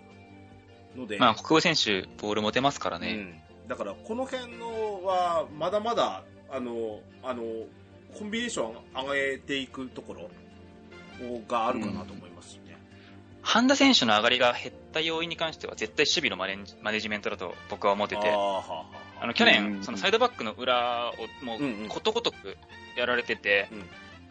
ので、
まあ、国語選手、ボール持てますからね。
うん。だから、この辺のは、まだまだ、あの、あの、コンビネーション上げていくところがあるかなと思いますしね。
半田選手の上がりが減った要因に関しては、絶対守備のマネマネジメントだと僕は思ってて、
あ
の去
うん
年、そのサイドバックの裏をも
うんうん。
うことごとくやられてて、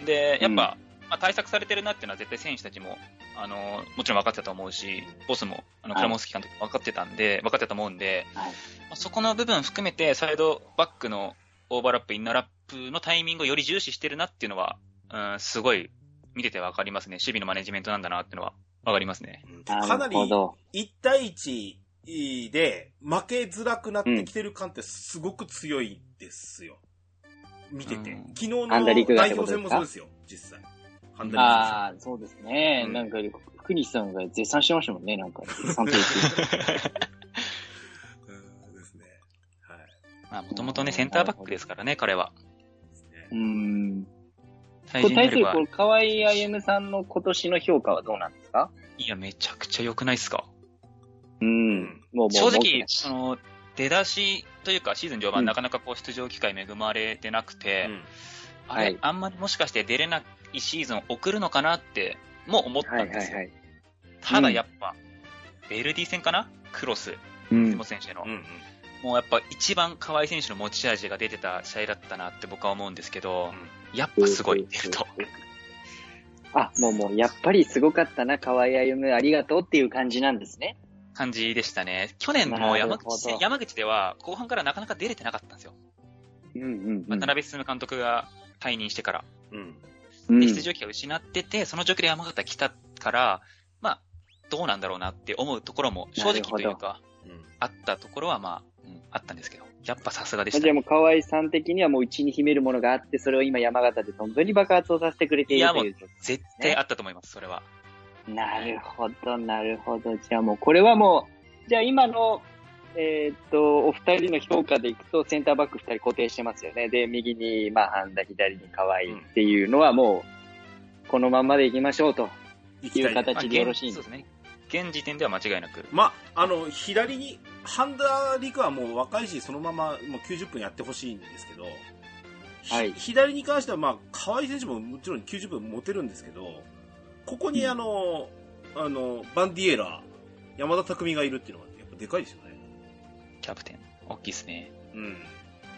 で、やっぱ、まあ、対策されてるなっていうのは絶対選手たちも、あの、もちろん分かってたと思うし、ボスも、あの、
はい。
クラモスキ監督も分かってたんで、分かってたと思うんで、
はい。
まあそこの部分含めて、サイドバックのオーバーラップ、インナーラップのタイミングをより重視してるなっていうのは、うん、すごい見てて分かりますね。守備のマネジメントなんだなっていうのは分かりますね。
かなり
るほど。
1対1で負けづらくなってきてる感ってすごく強いですよ。見てて。
うん
昨日の代表戦もそうですよ、実際。ハンダリク
ああ、そうですね。
うん
なんか、福西さんが絶賛してましたもんね、なんか。絶賛と言って
うんですね。はい。
まあ、もともとね、センターバックですからね、彼は。
うーん。
対
これ対する、これ、河合歩夢さんの今年の評価はどうなんですか？
いや、めちゃくちゃ良くないっすか？
うん。もう、もう、
正直その、出だしというか、シーズン序盤、
うん。
なかなかこう出場機会恵まれてなくて、
うん。
あれ、
はい。
あんまりもしかして出れないシーズンを送るのかなって、も思った
はい
んですよ。
はいはい。
ただやっぱ、ベルディ戦かな？クロス、
うん。
藤本選手の、
うんうん。
もうやっぱ一番河合選手の持ち味が出てた試合だったなって僕は思うんですけど、やっぱすごい、出ると。
あ、もうもう、やっぱりすごかったな、河合歩夢ありがとうっていう感じなんですね。
感じでしたね。去年も山口山口では後半からなかなか出れてなかったんですよ。
うんうん、うん。
渡辺進監督が退任してから。
うん。
うん
で、出場機会を失ってて、その状況で山形来たから、まあ、どうなんだろうなって思うところも正直というか、
うん。
あったところはまあ、うんあったんですけど、やっぱさすがでした
じゃあ。もう河合さん的にはもう内に秘めるものがあって、それを今山形で本当に爆発をさせてくれているという状況
絶対あったと思います、それは。
なるほど、なるほど。じゃあもう、これはもう、じゃあ今の、えーっと、お二人の評価でいくと、センターバック二人固定してますよね。で、右に、まあ、ハンダ、左に河合っていうのはもう、このまんまでいきましょうという。形でよろしいんです
ね。現時点では間違いなく。
まあ、あの、左に、ハンダリクはもう若いし、そのままもう90分やってほしいんですけど、ひ
はい
左に関しては、まあ、河合選手ももちろん90分持てるんですけど、ここにあの、あの、バンディエラ、山田匠がいるっていうのは、やっぱでかいですよね。
キャプテン。大きいですね。
うん。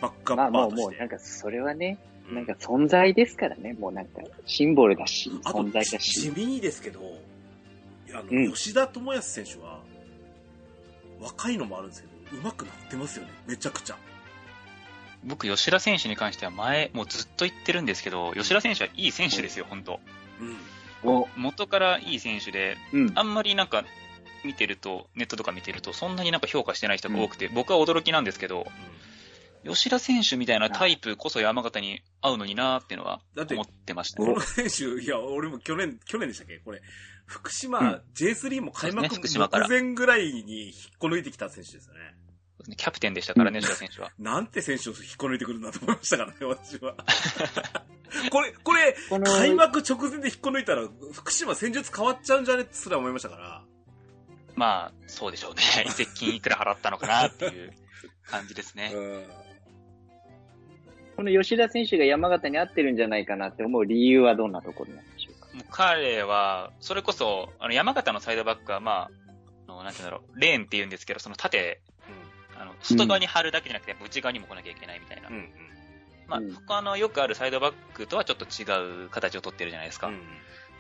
バックア
まあもう。もうなんか、それはね、
うん
なんか存在ですからね。もうなんか、シンボルだし、
あと
存在だ
地
し。
味にですけど、あの、
うん
吉田智康選手は、若いのもあるんですけど、上手くなってますよね。めちゃくちゃ。
僕、吉田選手に関しては前、もうずっと言ってるんですけど、吉田選手はいい選手ですよ、本当
うん。
お、
元からいい選手で、
うん。
あんまりなんか、見てると、ネットとか見てると、そんなになんか評価してない人が多くて、僕は驚きなんですけど、吉田選手みたいなタイプこそ山形に合うのになーっていうのは思ってましたね。
この選手、いや、俺も去年、去年でしたっけ？これ、福島、
うん
J3 も開幕
そうですね福島から
目前ぐらいに引っこ抜いてきた選手ですよね。
キャプテンでしたからね、吉田選手は。
なんて選手を引っこ抜いてくるんだと思いましたからね、私は。これ、これ、開幕直前で引っこ抜いたら、福島戦術変わっちゃうんじゃねってすら思いましたから。
まあ、そうでしょうね。移籍金いくら払ったのかなっていう感じですね。
うん。
この吉田選手が山形に合ってるんじゃないかなって思う理由はどんなところなんでしょうか
もう彼は、それこそ、あの、山形のサイドバックは、まあ、あのなんていうんだろう、レーンって言うんですけど、その縦、あの、外側に張るだけじゃなくて、内側にも来なきゃいけないみたいな。
うん。うん。
まあ
うん、
他のよくあるサイドバックとはちょっと違う形をとってるじゃないですか。
うん。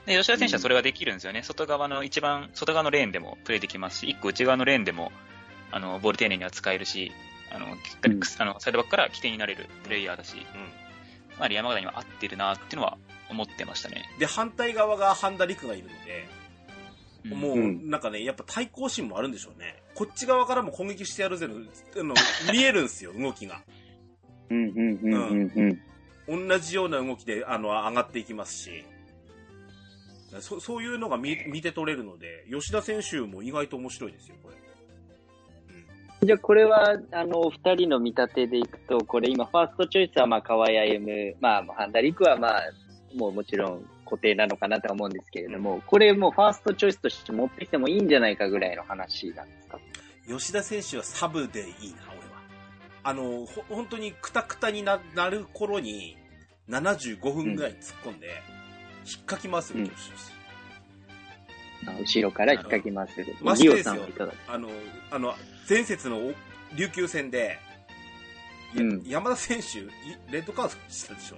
で、吉田選手はそれができるんですよね。外側の一番、外側のレーンでもプレイできますし、一個内側のレーンでも、あの、ボール丁寧には使えるし、あの、しっかり、
うん
あの、サイドバックから起点になれるプレイヤーだし、まあ、山形には合ってるなっていうのは思ってましたね。
で、反対側がハンダリクがいるので、
うん
もう、
うん
なんかね、やっぱ対抗心もあるんでしょうね。こっち側からも攻撃してやるぜの、あの、見えるんですよ、動きが。
うんうんうんうんうん。
同じような動きで、あの、上がっていきますし。そそういうのが見見て取れるので、吉田選手も意外と面白いですよ、これ。
じゃあこれは、あの、二人の見立てでいくと、これ今、ファーストチョイスは、まあ、河合歩夢、まあ、ハンダリクは、まあ、もうもちろん固定なのかなとは思うんですけれども、これもうファーストチョイスとして持ってきてもいいんじゃないかぐらいの話なんですか？
吉田選手はサブでいいな、俺は。あの、ほ、本当にクタクタにななる頃に、75分ぐらい突っ込んで、引っかき回すべきします。
あ後ろから引っかきまする。
まして
リオ
ですよあの、あの、前節のお琉球戦で、
うん
山田選手、いレッドカードしたでしょ？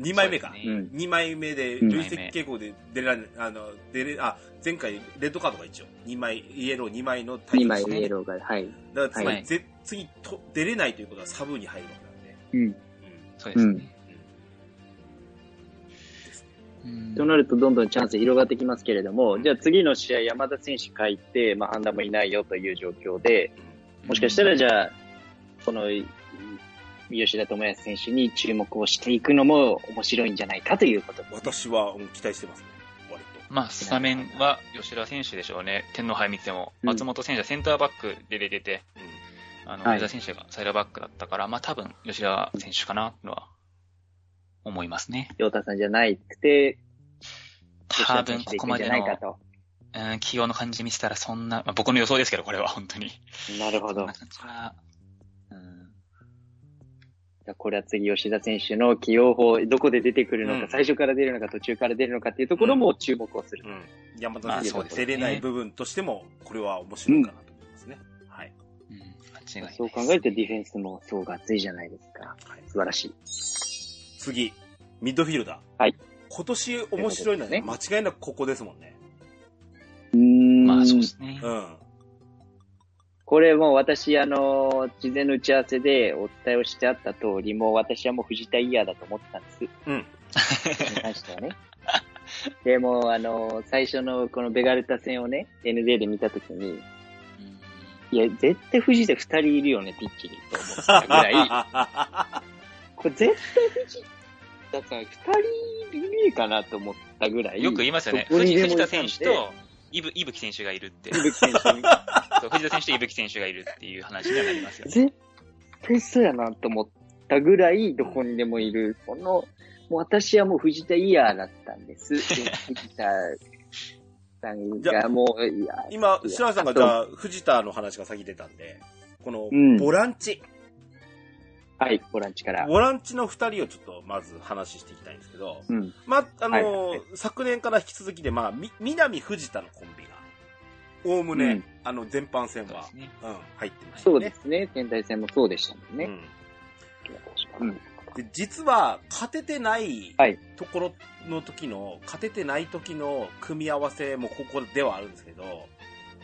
?2 枚目か。
ね
うん。
2枚目で、
うん
累積傾向で出られ、あの、出れ、あ、前回、レッドカードが一応、2枚、イエロー2枚の対
2枚
ね
イエローが、はい。
だからつまり、
はい
ぜ次と、出れないということはサブに入るわけなんで。
うん。
うん。
そうですね。
うん
となると、どんどんチャンス広がってきますけれども、じゃあ次の試合、山田選手帰って、まあ、判断もいないよという状況で、もしかしたら、じゃあ、この、吉田智也選手に注目をしていくのも面白いんじゃないかということ。
私はうん期待してますね。割と。
まあ、スタメンは吉田選手でしょうね。天皇杯見ても、
うん
松本選手はセンターバックで出てて、あの、
はい
吉田選手がサイドバックだったから、まあ多分吉田選手かな、とは思いますね。
陽太さんじゃないくて、
多分ここまでの。うん、起用の感じ見せたらそんな、まあ、僕の予想ですけど、これは本当に。
なるほどこれは次吉田選手の起用法、どこで出てくるのか、
うん
最初から出るのか、途中から出るのかっていうところも注目をする。
うん。山田
まあ
選手が出れない部分としても、これは面白いかなと思いますね。はい。
うん。
そう考えるとディフェンスもそうが熱いじゃないですか。
はい、
素晴らしい。
次、ミッドフィルダー。
はい。
今年面白いのはね、間違いなくここですもんね。
うーん
まあそうですね。
うん。
これもう私、あの、事前の打ち合わせでお伝えをしてあった通り、もう私はもう藤田イヤーだと思ってたんです。
うん。
に関してはね。でも、あの、最初のこのベガルタ戦をね、NJ で見たときに、
うん
いや、絶対藤田二人いるよね、ピッチに、と思ったぐらい、これ絶対藤田さん二人いねえかなと思ったぐらい。
よく言いますよね。藤田選手と、いぶ、いぶき選手がいるって。
伊吹選手に
そう藤田選手といぶき選手がいるっていう話にはなりますよね。
絶対そうやなと思ったぐらい、どこにでもいる。この、もう私はもう藤田イヤーだったんです。で 藤田さん
じゃあ
がもう、いや、
今、白井さんがじゃあ、藤田の話が先出たんで、この
うん、
ボランチ。
はい、ボランチから。
ボランチの二人をちょっとまず話していきたいんですけど、
うん。
ま、あのー
はい
昨年から引き続きで、まあ、み、南藤田のコンビが、おおむね、
うん
あの、全般戦は
そうです、ね。
うん、入ってました
そ
ね。
うですね。天体戦もそうでしたもんね。
うん
うん。
で、実は、勝ててない
はい
ところの時の、勝ててない時の組み合わせもここではあるんですけど、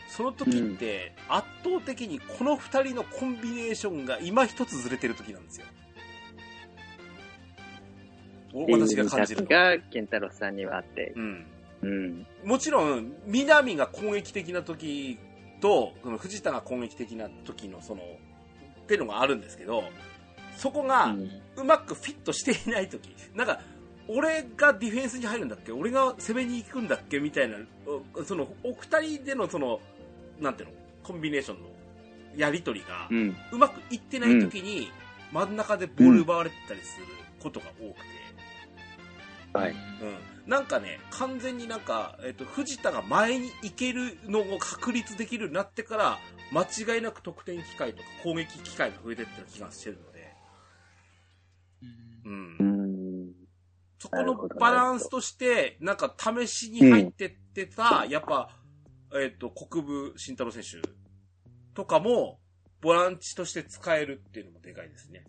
その時って、圧倒的にこの二人のコンビネーションが今一つずれてる時なんですよ。お私が感じるの。
が、ケンタロスさんにはあって。
うん。
うん。
もちろん、南が攻撃的な時と、その藤田が攻撃的な時のその、っていうのがあるんですけど、そこが、うまくフィットしていないとき、なんか、俺がディフェンスに入るんだっけ？俺が攻めに行くんだっけ？みたいな、おその、お二人でのその、なんていうの、コンビネーションのやりとりが
う、
まくいってないときに、真ん中でボール奪われてたりすることが多くて、
はい。
うん。なんかね、完全になんか、えっ、と、藤田が前に行けるのを確立できるようになってから、間違いなく得点機会とか攻撃機会が増えてってる気がしてるので、
うん
うん
う。ん。
そこのバランスとして、なんか試しに入ってってた、やっぱ、えっ、と、国分慎太郎選手とかも、ボランチとして使えるっていうのもでかいですね。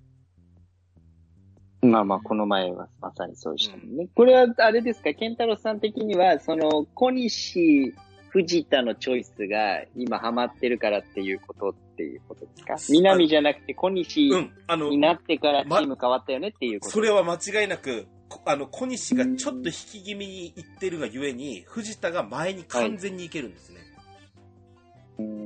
まあまあ、この前はまさにそうでしたもんね。これは、あれですか、ケンタロスさん的には、その、小西、藤田のチョイスが今ハマってるからっていうことっていうことですか？南じゃなくて小西
うん。あの
に、なってからチーム変わったよねっていうこと。
それは間違いなく、こあの、小西がちょっと引き気味にいってるがゆえに、藤田が前に完全にいけるんですね。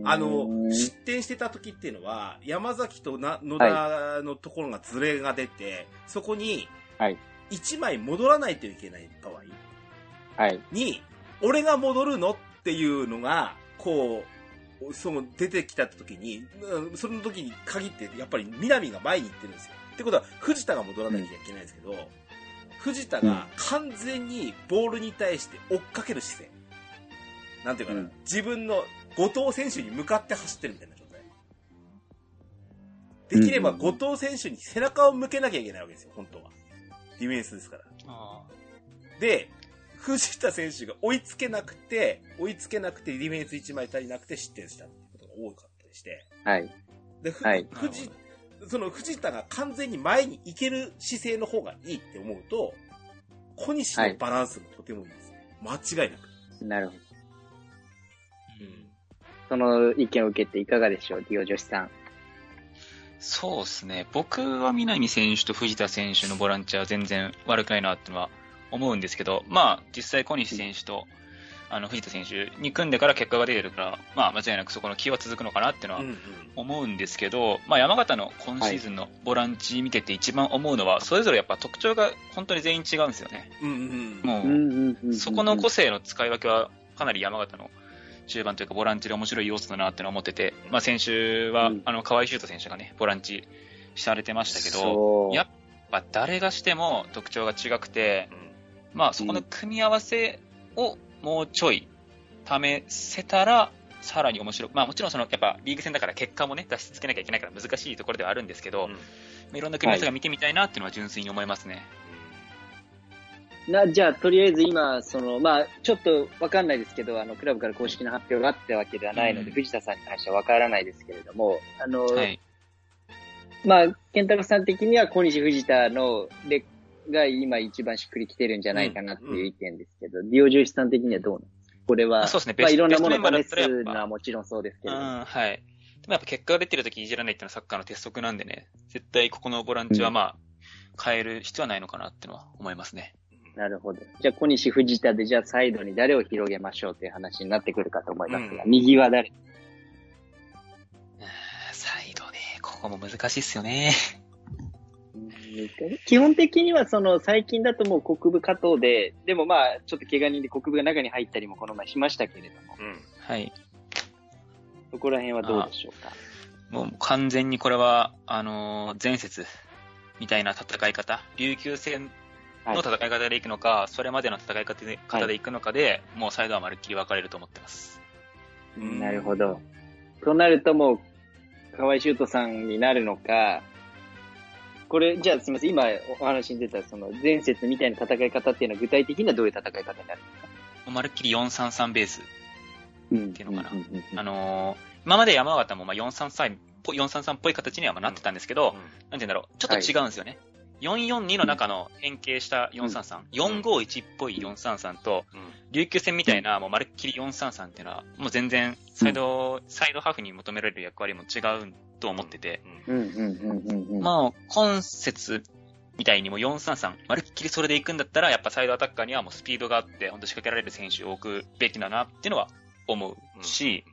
あの、失点してた時っていうのは、山崎とな野田のところがズレが出て、そこに
はい、
1枚戻らないといけない場合
はい。
に、俺が戻るのっていうのが、こう、その出てきた時に、うんその時に限って、やっぱり南が前に行ってるんですよ。ってことは、藤田が戻らなきゃいけないんですけど、藤田が完全にボールに対して追っかける姿勢。なんていうかな、
うん
自分の後藤選手に向かって走ってるみたいな状態。できれば後藤選手に背中を向けなきゃいけないわけですよ、本当は。ディフェンスですから。
あ
で、藤田選手が追いつけなくて、追いつけなくてディフェンス1枚足りなくて失点したってことが多かったりして。
はい。
で、ふ
はい
藤、その藤田が完全に前に行ける姿勢の方がいいって思うと、小西のバランスもとてもいいですね。間違いなく。
なるほど。
うん。
その意見を受けていかがでしょう、ディオ女子さん。
そうですね。僕は南選手と藤田選手のボランチは全然悪くないなってのは思うんですけど、まあ、実際小西選手と、あの、藤田選手に組んでから結果が出てるから、まあ、間違いなくそこの気は続くのかなっていうのは
うんうん。
思うんですけど、まあ、山形の今シーズンのボランチ見てて一番思うのは、それぞれやっぱ特徴が本当に全員違うんですよね。
うんうん。
もう、
うんうんうんうん
そこの個性の使い分けはかなり山形の中盤というかボランチで面白い要素だなってのは思ってて、まあ先週は、
うん
あの、河合修斗選手がね、ボランチされてましたけど、やっぱ誰がしても特徴が違くて、まあそこの組み合わせをもうちょい試せたら、さらに面白い。まあもちろんその、やっぱリーグ戦だから結果もね、出し続けなきゃいけないから難しいところではあるんですけど、
うん
まあいろんな組み合わせが見てみたいなっていうのは純粋に思いますね。
な、じゃあ、とりあえず今、その、まあ、ちょっとわかんないですけど、あの、クラブから公式の発表があったわけではないので、
うん
藤田さんに関してはわからないですけれども、あの、
はい。
まあ、健太郎さん的には小西藤田のレが今一番しっくりきてるんじゃないかなっていう意見ですけど、ディオジュイスさん的にはどうなんですか？これは、
そうですね。
まあ、いろんなものを試すのはもちろんそうですけれど。も、
うん、はい。でもやっぱ結果が出てるときいじらないっていうのはサッカーの鉄則なんでね、絶対ここのボランチはまあ、変える必要はないのかなっていうのは思いますね。
なるほど。じゃあ、小西藤田で、じゃあ、サイドに誰を広げましょうという話になってくるかと思いますが、
うん。
右は誰？
サイドね、ここも難しいっすよね。
基本的にはその最近だともう国部加藤で、でもまあちょっと怪我人で国部が中に入ったりもこの前しましたけれども、
うん。
はい。
そこら辺はどうでしょうか？
もう完全にこれは、あのー前節みたいな戦い方、琉球戦の戦い方でいくのか、それまでの戦い方で方でいくのかで、もうサイドはまるっきり分かれると思ってます。
うん
なるほど。となるともう、河合修斗さんになるのか、これ、じゃあすみません、今お話に出たその前節みたいな戦い方っていうのは具体的にはどういう戦い方になるんですか。
まるっきり4-3-3ベース。
うん
ていうのかな。
うんうんうんうん
あのー今まで山形もまあ4-3-3っぽい、4-3-3っぽい形にはまあなってたんですけど、なんて言うんだろう、ちょっと違うんですよね。442の中の変形した433、451っぽい433と、琉球戦みたいな、もうまるっきり433っていうのは、もう全然、サイド、サイドハーフに求められる役割も違うと思ってて、
うんうんうんうんうん。
まあ、今節みたいにも433、まるっきりそれで行くんだったら、やっぱサイドアタッカーにはもうスピードがあって、本当仕掛けられる選手を置くべきだなっていうのは思うし、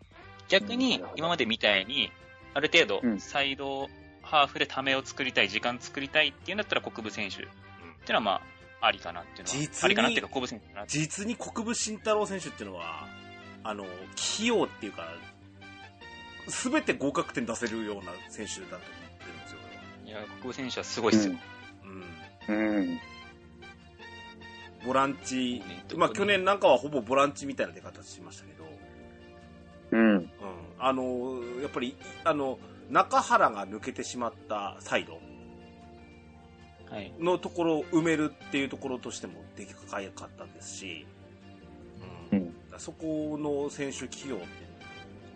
逆に今までみたいに、ある程度、
うん。
サイドハーフでためを作りたい、時間作りたいっていうんだったら国分選手っていうのはまあ、ありかなっていうのは、
実に
ありかなっていうか国分選手かな
実に国分慎太郎選手っていうのは、あの、器用っていうか、すべて合格点出せるような選手だと思ってるんですよ、
いや、国分選手はすごいっすよ。
うん。
うん。
ボランチ
ね、
まあ去年なんかはほぼボランチみたいな出方しましたけど、
うん。
うん。あの、やっぱり、あの、中原が抜けてしまったサイド
はい。
のところを埋めるっていうところとしてもでかかったんですし、う。
うんん。
そこの選手起用って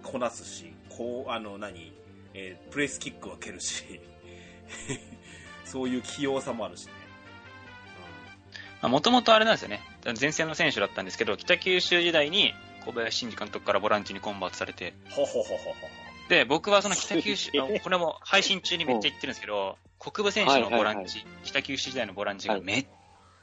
こなすし、こう、あの、何、えープレスキックは蹴るし、そういう器用さもあるしね。
もともとあれなんですよね。前線の選手だったんですけど、北九州時代に小林慎二監督からボランチにコンバートされて、
うん。ほほほほほほ。
で、僕はその北九州これも配信中にめっちゃ言ってるんですけど、国分選手のボランチ、
はい
北九州時代のボランチがめっ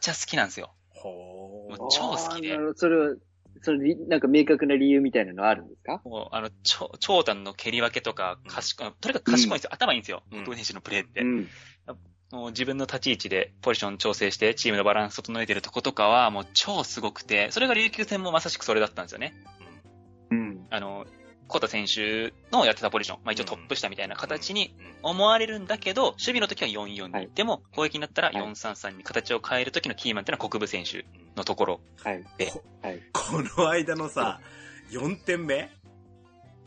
ちゃ好きなんですよ。
ほー
もう超好きで
あーなるほどそれは、それ、なんか明確な理由みたいなのはあるんですか？
もう、あの、長長短の蹴り分けとか、賢い、とにかく賢いんですよ。頭いいんですよ。
うん
選手のプレーって。
ん。
もう自分の立ち位置でポジション調整してチームのバランス整えてるとことかはもう超すごくて、それが琉球戦もまさしくそれだったんですよね。
うん。
あの、コタ選手のやってたポジション、まあ一応トップ下みたいな形に思われるんだけど、守備の時は4-4に、
はい
でも攻撃になったら
はい
4-3-3に形を変える時のキーマンっていうのは国分選手のところ。
はい。
で
こ
はい。
この間のさ、4点目？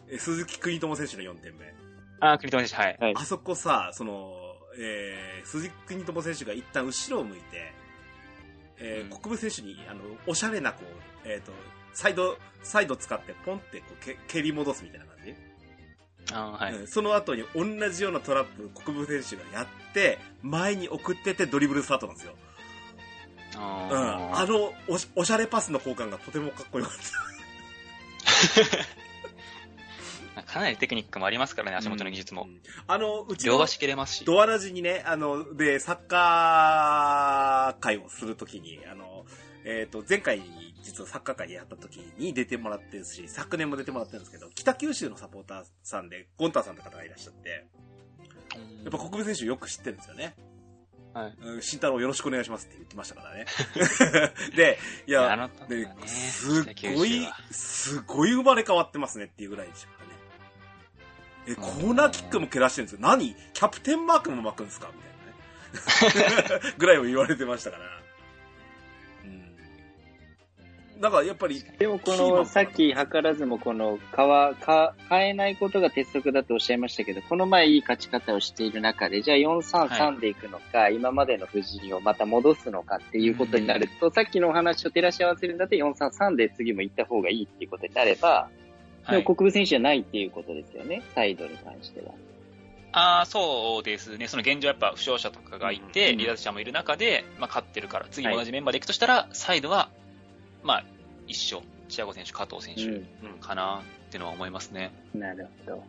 え鈴木邦友選手の4点目。
ああ、栗友選手、はい。
はい。
あそこさ、その、えー、鈴木邦友選手が一旦後ろを向いて、えー
うん
国分選手に、あの、おしゃれな、こう、えっ、と、サイド、サイド使ってポンってこうけ蹴り戻すみたいな感じ、
あーはい。
うんその後に同じようなトラップ国分選手がやって、前に送っててドリブルスタートなんですよ。
あ
うん。
ー
あのおし、おしゃれパスの交換がとてもかっこよかった。
かなりテクニックもありますからね、足元の技術も。
うんあの、うちの
両足切れますし。
ドアラジにね、あの、で、サッカー会をするときに、あの、えっ、と、前回、実はサッカー会やった時に出てもらってるし、昨年も出てもらってるんですけど、北九州のサポーターさんで、ゴンターさんって方がいらっしゃって、やっぱ国分選手よく知ってるんですよね。
はい。
うん慎太郎よろしくお願いしますって言ってましたからね。で、いや、
いやあの時は
で
ね
すごいすごい生まれ変わってますねっていうぐらいでしたからね。え、コーナーキックも蹴らしてるんですよ。何？キャプテンマークも巻くんですか？みたいなね。ぐらいも言われてましたから。うん。だからやっぱり、
でもこの、さっき図らずもこの、かわ、か、変えないことが鉄則だとおっしゃいましたけど、この前いい勝ち方をしている中で、じゃあ4-3-3でいくのか、今までの布陣をまた戻すのかっていうことになると、さっきのお話を照らし合わせるんだって4-3-3で次も行った方がいいっていうことになれば、
はい
でも国分選手じゃないっていうことですよね、サイドに関しては。
ああ、そうですね。その現状やっぱ負傷者とかがいて、
うん
離脱者もいる中で、まあ勝ってるから、次も同じメンバーでいくとしたら、サイドは、まあ、一緒。チアゴ選手、加藤選手
うん
かなっていうのは思いますね。
なるほど。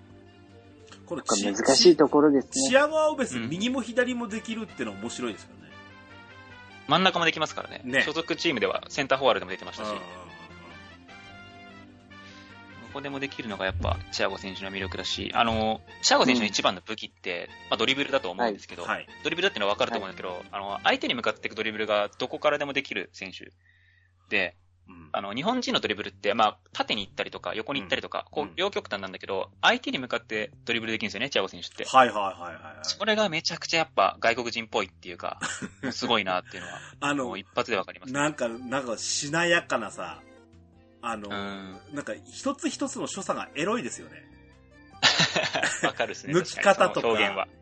こ
れ難しいところですね。
チアゴアオベス、
うん
右も左もできるっていうのは面白いですよね。
真ん中もできますからね。
ね
所属チームではセンターフォワードでも出てましたし、
うん
どこでもできるのがやっぱ、チアゴ選手の魅力だし、あの、チアゴ選手の一番の武器って、まあドリブルだと思うんですけど、
はい。
ドリブルだっていうのは分かると思うんだけど、あの、相手に向かっていくドリブルがどこからでもできる選手で、
うん
あの、日本人のドリブルって、まあ、縦に行ったりとか、横に行ったりとか、こ
うん
う、両極端なんだけど、相手に向かってドリブルできるんですよね、チアゴ選手って。
はいはいはいはいはい。
それがめちゃくちゃやっぱ外国人っぽいっていうか、すごいなっていうのは、
あの
一発で分かります、ね。
なんか、なんか、しなやかなさ、あの、
うん。
なんか、一つ一つの所作がエロいですよね。
わかるですね。
抜き方とか。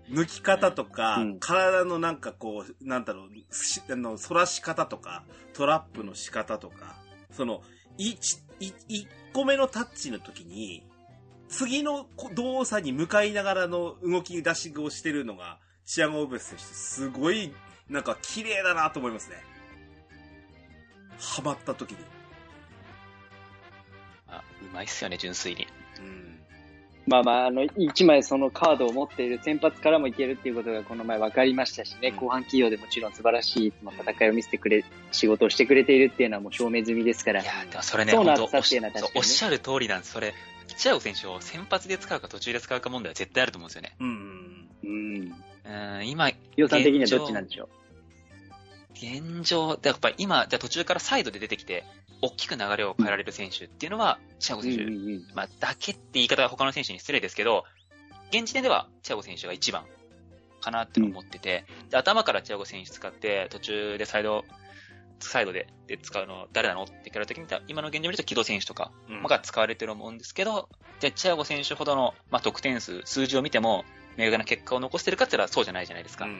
抜き方とか、
うん
体のなんかこう、なんだろう、しあの、反らし方とか、トラップの仕方とか、その、一、い一個目のタッチの時に、次の動作に向かいながらの動き出しをしてるのが、チアゴ・オブス選手、すごい、なんか綺麗だなと思いますね。ハマった時に。
あうまいっすよね、純粋に。
うん。
まあまあ、あの、一枚そのカードを持っている先発からもいけるっていうことがこの前分かりましたしね、
うん
後半企業でもちろん素晴らしい戦いを見せてくれ、仕事をしてくれているっていうのはもう証明済みですから
い。やーでもそれね、
そうな
っし
だっていうのは確かにね
おっしゃる通りなんです。それ、チアゴ選手を先発で使うか途中で使うか問題は絶対あると思うんですよね。
うん。
うん。
うん、今、
予算的にはどっちなんでしょ
現状、やっぱ今、じゃあ途中からサイドで出てきて、大きく流れを変えられる選手っていうのは、チアゴ
う。
選手、
ん。
まあ、だけって言い方は他の選手に失礼ですけど、現時点ではチアゴ選手が一番かなって思ってて、で頭からチアゴ選手使って、途中でサイド、サイドでで使うの誰なのって聞かれた時に、今の現状見ると木戸選手とか
うん
が使われてると思うんですけど、じゃあチアゴ選手ほどの、まあ、得点数、数字を見ても、明確な結果を残してるかって言ったらそうじゃないじゃないですか。こ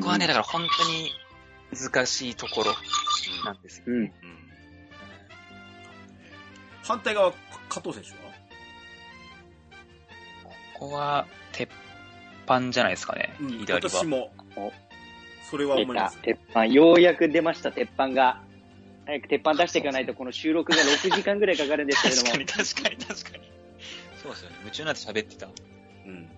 こはね、だから本当に難しいところなんですよ。
うん。
うん反対側、加藤選手は？
ここは、鉄板じゃないですかね、
うん
左は。
私も
お、
それは思います。。
鉄板。ようやく出ました、鉄板が。早く鉄板出していかないと、この収録が6時間ぐらいかかるんですけれども
確かに。確かに確かに。そうですよね。夢中になって喋ってた。
うん。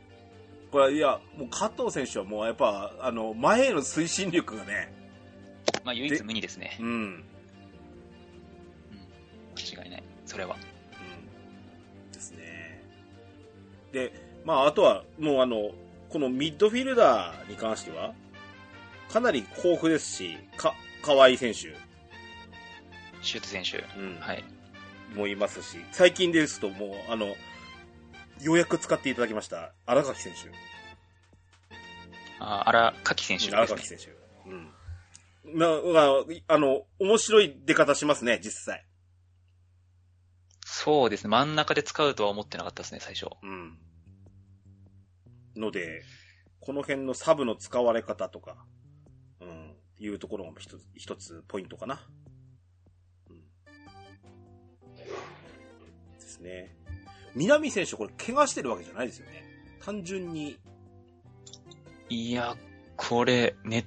これは、いや、もう加藤選手はもうやっぱ、あの、前への推進力がね、
まあ、唯一無二ですね。
うん。うん。
間違いない。それは。
ですね。で、まあ、あとは、もうあの、このミッドフィルダーに関しては、かなり豊富ですし、か、河合選手。
シュート選手。
うん。
はい。
もいますし、最近ですともう、あの、ようやく使っていただきました、荒垣選手。
あ荒垣選手ね
荒垣。選手。うん。まあ、まあ、あの、面白い出方しますね、実際。
そうですね。真ん中で使うとは思ってなかったですね、最初。
うん。ので、この辺のサブの使われ方とか、うん、いうところも一つ、一つポイントかな。うん。ですね。南選手これ怪我してるわけじゃないですよね。単純に、
いや、これ、ね、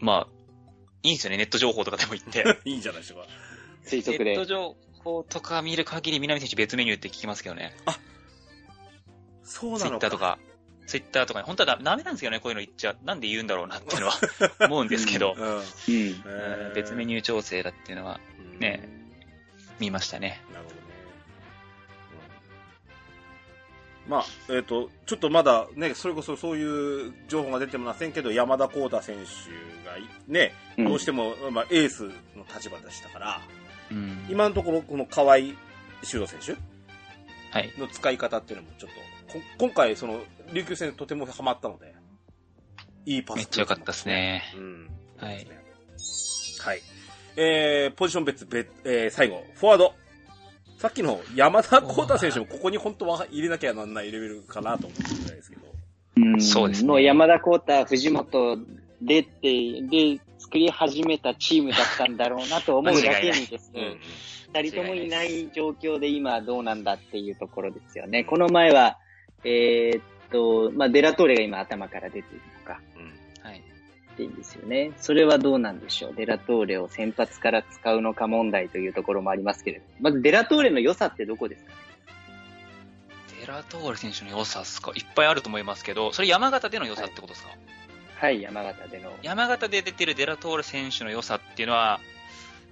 まあ、いいんですよね、ネット情報とかでも言って。
いいんじゃないでしょうか。
推測で
ネット。情報とか見る限り、南選手別メニューって聞きますけどね。ツイ
そうなのか。
ッターとか、ツイッターとかに、本当はダダメなんですけどね、こういうの言っちゃ。なんで言うんだろうなっていうのは 思うんですけど、
うん。
別メニュー調整だっていうのは
うん
ね見ましたね。
なるほどまあ、えっ、と、ちょっとまだね、それこそそういう情報が出てませんけど、山田幸太選手がいね、
うん
どうしても、まあ、エースの立場でしたから、
うん。
今のところこの河合修斗選
はい。
手の使い方っていうのもちょっと、こ今回その、琉球戦とてもハマったので、いいパス。
めっちゃ良かったです。ね。
うん。
はい
ですね。はい。えー、ポジション別、別、えー、最後、フォワード。さっきの山田幸太選手もここに本当は入れなきゃなんないレベルかなと思ってるぐらいですけど。
うん
そうですね
もう山田幸太、藤本でって、で、作り始めたチームだったんだろうなと思うだけにですね、二人ともいない状況で今どうなんだっていうところですよね。この前は、えーっと、まあ、デラトーレが今頭から出ているのか
うん。
はい。
っていいんですよね。それはどうなんでしょう。デラトーレを先発から使うのか問題というところもありますけれど。まずデラトーレの良さってどこですか？
デラトーレ選手の良さっすか？いっぱいあると思いますけど、それ山形での良さってことですか、
はい、山形での。
山形で出てるデラトーレ選手の良さっていうのは、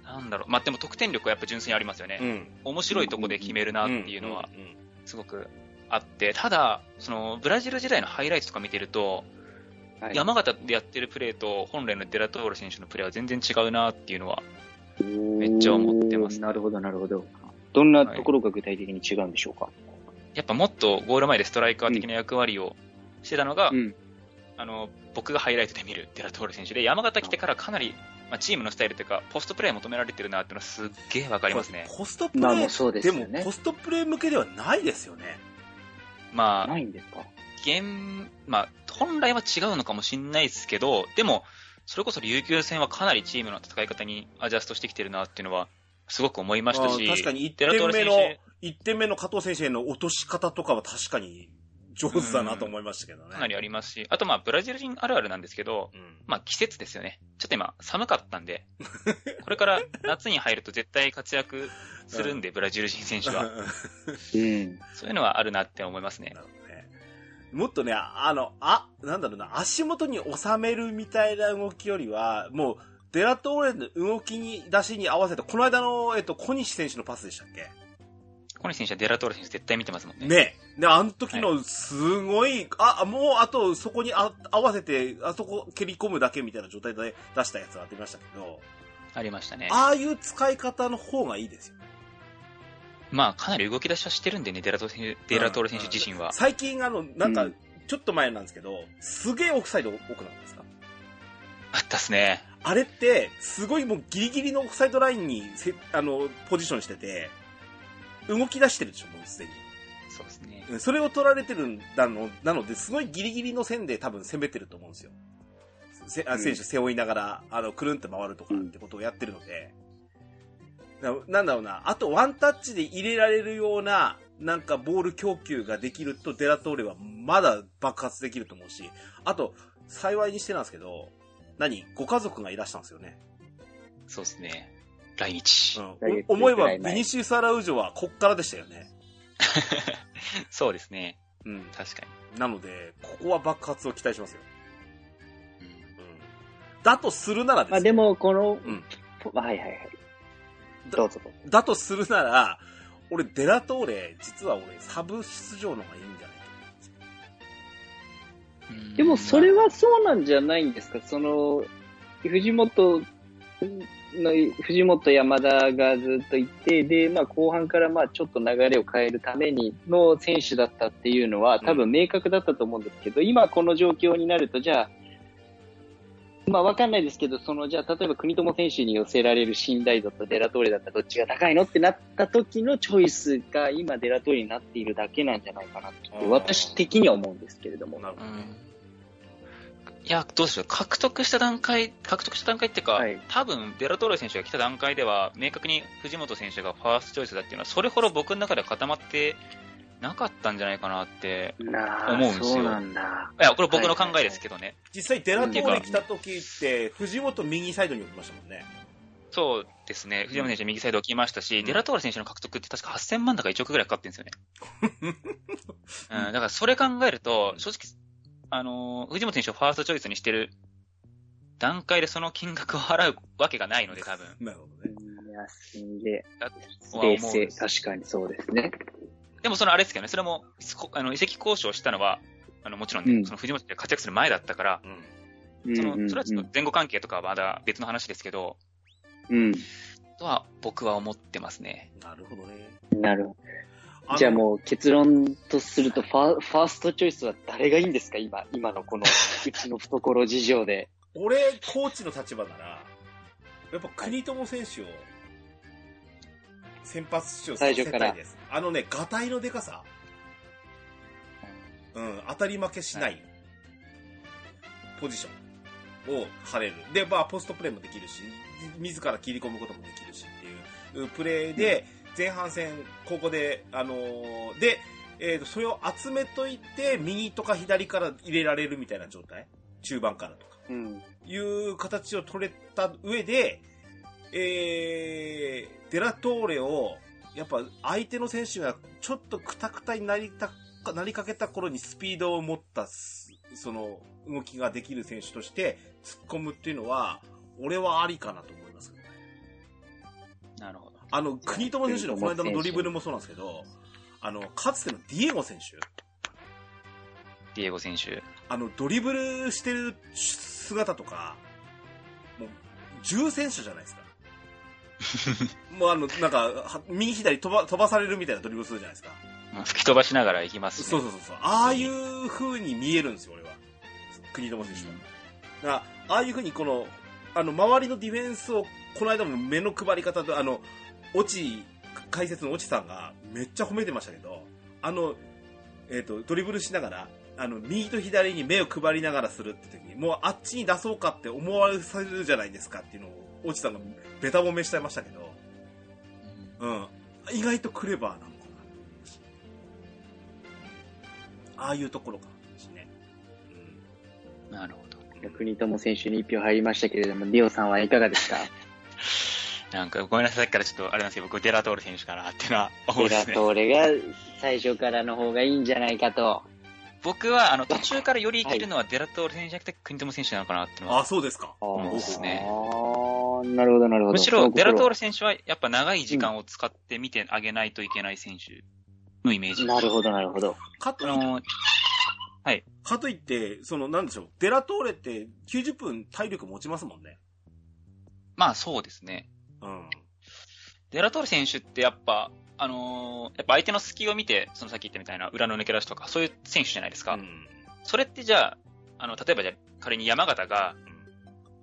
なんだろう。まあ、でも得点力はやっぱ純粋にありますよね。
うん。
面白いとこで決めるなっていうのはすごくあって、ただ、その、ブラジル時代のハイライトとか見てると、
はい。
山形でやってるプレーと本来のデラトーレ選手のプレーは全然違うなっていうのは、めっちゃ思ってます。
おーなるほど、なるほど。どんなところが具体的に違うんでしょうか、
やっぱもっとゴール前でストライカー的な役割をしてたのが、
うん。
あの、僕がハイライトで見るデラトーレ選手で、山形来てからかなり、まあ、チームのスタイルというか、ポストプレー求められてるなっていうのはすっげえわかりますね。
ポストプレー、
そうで
もポストプレー向けではないですよね。
まあ、
ないんですか？
現、まあ、本来は違うのかもしれないですけど、でも、それこそ琉球戦はかなりチームの戦い方にアジャストしてきてるなっていうのは、すごく思いましたし、
確かに1
デラトーレ
点目の
選手、
1点目の加藤選手への落とし方とかは確かに上手だなと思いましたけどね。
かなりありますし、あとまあ、ブラジル人あるあるなんですけど、
うん。
まあ季節ですよね。ちょっと今寒かったんで、これから夏に入ると絶対活躍するんで、ブラジル人選手は。
うん。
そういうのはあるなって思いますね
な。るほ。もっとね、あの、あ、なんだろうな、足元に収めるみたいな動きよりは、もう、デラトーレの動きに、出しに合わせて、この間の、えっと、小西選手のパスでしたっけ？
小西選手はデラトーレ選手絶対見てますもんね。
ね。で、あの時の、すごい、あ、もう、あと、そこにあ合わせて、あそこ蹴り込むだけみたいな状態で出したやつがありましたけど、
ありましたね。
ああいう使い方の方がいいですよ。
まあかなり動き出しはしてるんでね、デラト選手デラトーレ選手自身は。
最近、あの、なんか
うん、
ちょっと前なんですけど、すげえオフサイド多くなったんですか？
あったっすね。
あれって、すごいもうギリギリのオフサイドラインにせ、あの、ポジションしてて、動き出してるでしょ、もうすでに。
そうですね。
うんそれを取られてるんだの、なので、すごいギリギリの線で多分攻めてると思うんですよ。せあ
うん
選手背負いながら、あの、くるんって回るとかってことをやってるので、ななんだろうな、あとワンタッチで入れられるような、なんかボール供給ができると、デラトーレはまだ爆発できると思うし、あと、幸いにしてなんですけど、何？ご家族がいらしたんですよね。
そうですね。来日。
うん、お思えば、ビニシウス・アラウジョはこっからでしたよね。
そうですね。
うん。
確か
なので、ここは爆発を期待しますよ。
に。うん
うん。だとするならですよ
まあでも、この、
うん
はいはいはい。
だ
どうぞどうぞ。
だとするなら、俺、デラトーレ、実は俺、サブ出場の方がいいんじゃないかと思うんですよ。
うん
でも、それはそうなんじゃないんですか？その、藤本の藤本山田がずっといて、で、まあ後半からまあちょっと流れを変えるためにの選手だったっていうのは多分明確だったと思うんですけど、今この状況になると、じゃあ、まあわかんないですけど、そのじゃあ例えば国友選手に寄せられる信頼度とデラトーレだったらどっちが高いのってなった時のチョイスが今デラトーレになっているだけなんじゃないかなって私的には思うんですけれども。
なるほどね。
いや、どうでしょう。獲得した段階、獲得した段階っていうか、
はい
多分、デラトーレ選手が来た段階では、明確に藤本選手がファーストチョイスだっていうのは、それほど僕の中では固まってなかったんじゃないかなって。思うんですよ
そうなんだ。
いや、これ僕の考えですけどね。
実際デラトーレ来た時って、藤本右サイドに置きましたもんね。
そうですね。藤本選手右サイドを切りましたし、
うん
デラトーレ選手の獲得って確か8000万だか1億ぐらいかかってるんですよね。うん、だからそれ考えると、正直、あのー藤本選手をファーストチョイスにしてる段階でその金額を払うわけがないので、多分。
なるほどね。
いや、すんげえ。
だとは思
冷静。確かにそうですね。
でもそのあれですけどね、それも、こあの、移籍交渉したのは、あの、もちろんね、
うん
その藤本選手が活躍する前だったから、
うん。
その、それはちょっと前後関係とかはまだ別の話ですけど、
うん。
とは僕は思ってますね。
なるほどね。
なるほど。じゃあもう結論とするとファ、ファーストチョイスは誰がいいんですか？今、今のこの、うちの懐事情で。
俺、コーチの立場なら、やっぱ国友選手を先発出場させたいです。あのね、ガタイのデカさ。うん、当たり負けしないポジションを張れる。で、まあ、ポストプレーもできるし、自ら切り込むこともできるしっていうプレーで、前半戦、ここで、あのーで、えーと、それを集めといて、右とか左から入れられるみたいな状態？中盤からとか。
うん。
いう形を取れた上で、えー、デラトーレを、やっぱ相手の選手がちょっとクタクタになりたか、なりかけた頃にスピードを持ったす、その動きができる選手として突っ込むっていうのは、俺はありかなと思いますけどね。
なるほど。
あの、国友選手のこの間のドリブルもそうなんですけど、あの、かつてのディエゴ選手、
ディエゴ選手。
あの、ドリブルしてる姿とか、もう、重戦車じゃないですか。もうあの、なんか、は右左飛ば飛ばされるみたいなドリブルするじゃないですか。
まあ吹き飛ばしながら行きますしね。
そうそうそうそう。ああいう風に見えるんですよ、俺は。国友選手は。だから、ああいう風にこの、あの、周りのディフェンスを、この間も目の配り方と、あの、落ち、解説の落ちさんがめっちゃ褒めてましたけど、あの、えっ、と、ドリブルしながら、あの、右と左に目を配りながらするって時に、もうあっちに出そうかって思わされるじゃないですかっていうのを、落ちさんがベタ褒めしてましたけど、うん。意外とクレバーなのかな。ああいうところか。うん。
なるほど。
国友選手に一票入りましたけれども、ディオさんはいかがですか？
なんか、ごめんなさい、さっきからちょっと、あれなんですけど、僕、デラトール選手かなっていうのは思うですね。
トーレが最初からの方がいいんじゃないかと。
僕は、あの、途中からより生きるのはデラトール選手じゃなくて、国友選手なのかなっていうのは
あ、そうですか。
思うんですね。
なるほど、なるほど。
むしろ、デラトー
ル
ル選手は、やっぱ長い時間を使って見てあげないといけない選手のイメージ。
なるほど、なるほど。
かといっ
あの、
かといって、その、なんでしょう、デラトーレって90分体力持ちますもんね。
まあそうですね。
うん。
デラトール選手ってやっぱ、あのーやっぱ相手の隙を見て、そのさっき言ったみたいな裏の抜け出しとか、そういう選手じゃないですか。
うん。
それってじゃあ、あの、例えばじゃあ仮に山形が、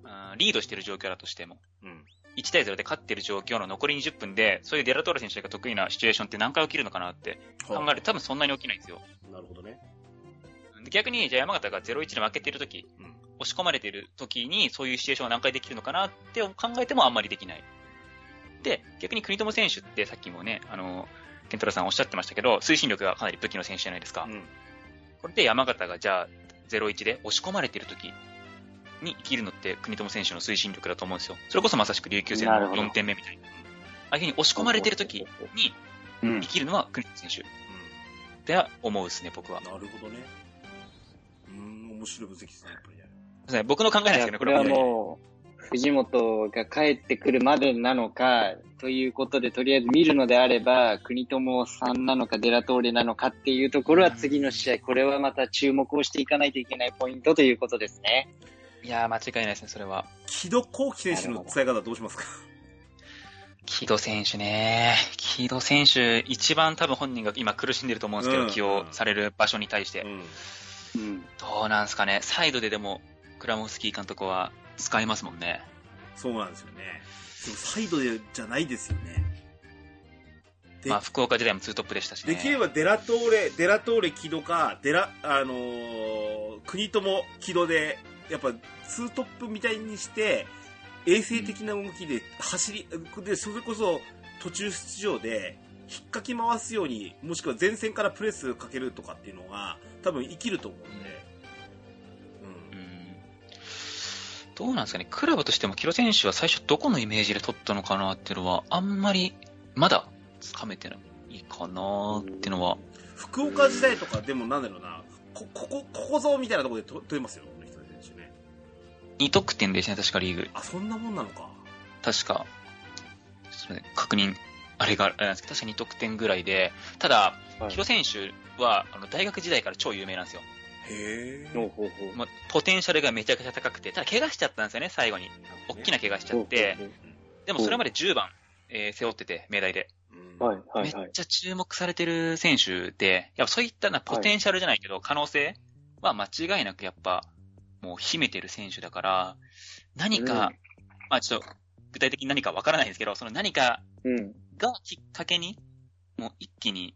あーリードしてる状況だとしても、
うん。
1対0で勝ってる状況の残り20分で、そういうデラトール選手が得意なシチュエーションって何回起きるのかなって考えると多分そんなに起きないんですよ。
なるほどね。
で逆に、じゃあ山形が0-1で負けてるとき、
うん。
押し込まれてる時にそういうシチュエーションが何回できるのかなって考えてもあんまりできない。で、逆に国友選手ってさっきもね、あの、ケントラさんおっしゃってましたけど、推進力がかなり武器の選手じゃないですか。
うん。
これで山形がじゃあ0-1で押し込まれてる時に生きるのって国友選手の推進力だと思うんですよ。それこそまさしく琉球戦の
なるほど
4点目みたいな。相手に押し込まれてる時に
うん
生。きるのは国友選手って思うですね、僕は。
なるほどね。うーん、面白い分析ですね、やっぱりね。
僕の考えなんですけどね、
これは
これは。
もう、藤本が帰ってくるまでなのか、ということで、とりあえず見るのであれば、国友さんなのか、デラトーレなのかっていうところは次の試合、これはまた注目をしていかないといけないポイントということですね。
いやー、間違いないですね、それは。
木戸幸輝選手の使い方どうしますか？
木戸選手ね。木戸選手、一番多分本人が今苦しんでると思うんですけど、
うん
起用される場所に対して。
うん。
うん。
どうなんですかね。サイドででも、クラモフスキー監督は使いますもんね。
そうなんですよね。でもサイドでじゃないですよね。で
まあ、福岡時代もツートップでしたしね。
できればデラトーレ、デラトーレ木戸か、デラ、あのー国友木戸で、やっぱツートップみたいにして、衛生的な動きで走り、で、それこそ途中出場で、引っかき回すように、もしくは前線からプレスかけるとかっていうのが、多分生きると思うんで。
どうなんですかね。クラブとしても、キロ選手は最初どこのイメージで取ったのかなっていうのは、あんまり、まだ、つかめてないかなっていうのは。
福岡時代とかでもなんだろうな、こ、ここ、ここぞみたいなところでと取れますよ、この人選手ね。
2得点ですね、確かリーグ。
あ、そんなもんなのか。
確か、それ確認、あれが、あれなんですけど、確か2得点ぐらいで、ただ、
はい
キロ選手は、あの、大学時代から超有名なんですよ。
へ
ほうほうほう。
まあ、ポテンシャルがめちゃくちゃ高くて、ただ怪我しちゃったんですよね、最後に。大きな怪我しちゃって、でもそれまで10番、えー背負ってて、命題で。
うん
はい、はい、はい。
めっちゃ注目されてる選手で、やっぱそういったなポテンシャルじゃないけど、可能性は間違いなくやっぱ、もう秘めてる選手だから、何か、
うん
まあちょっと、具体的に何かわからないんですけど、その何か
うん。
がきっかけに、もう一気に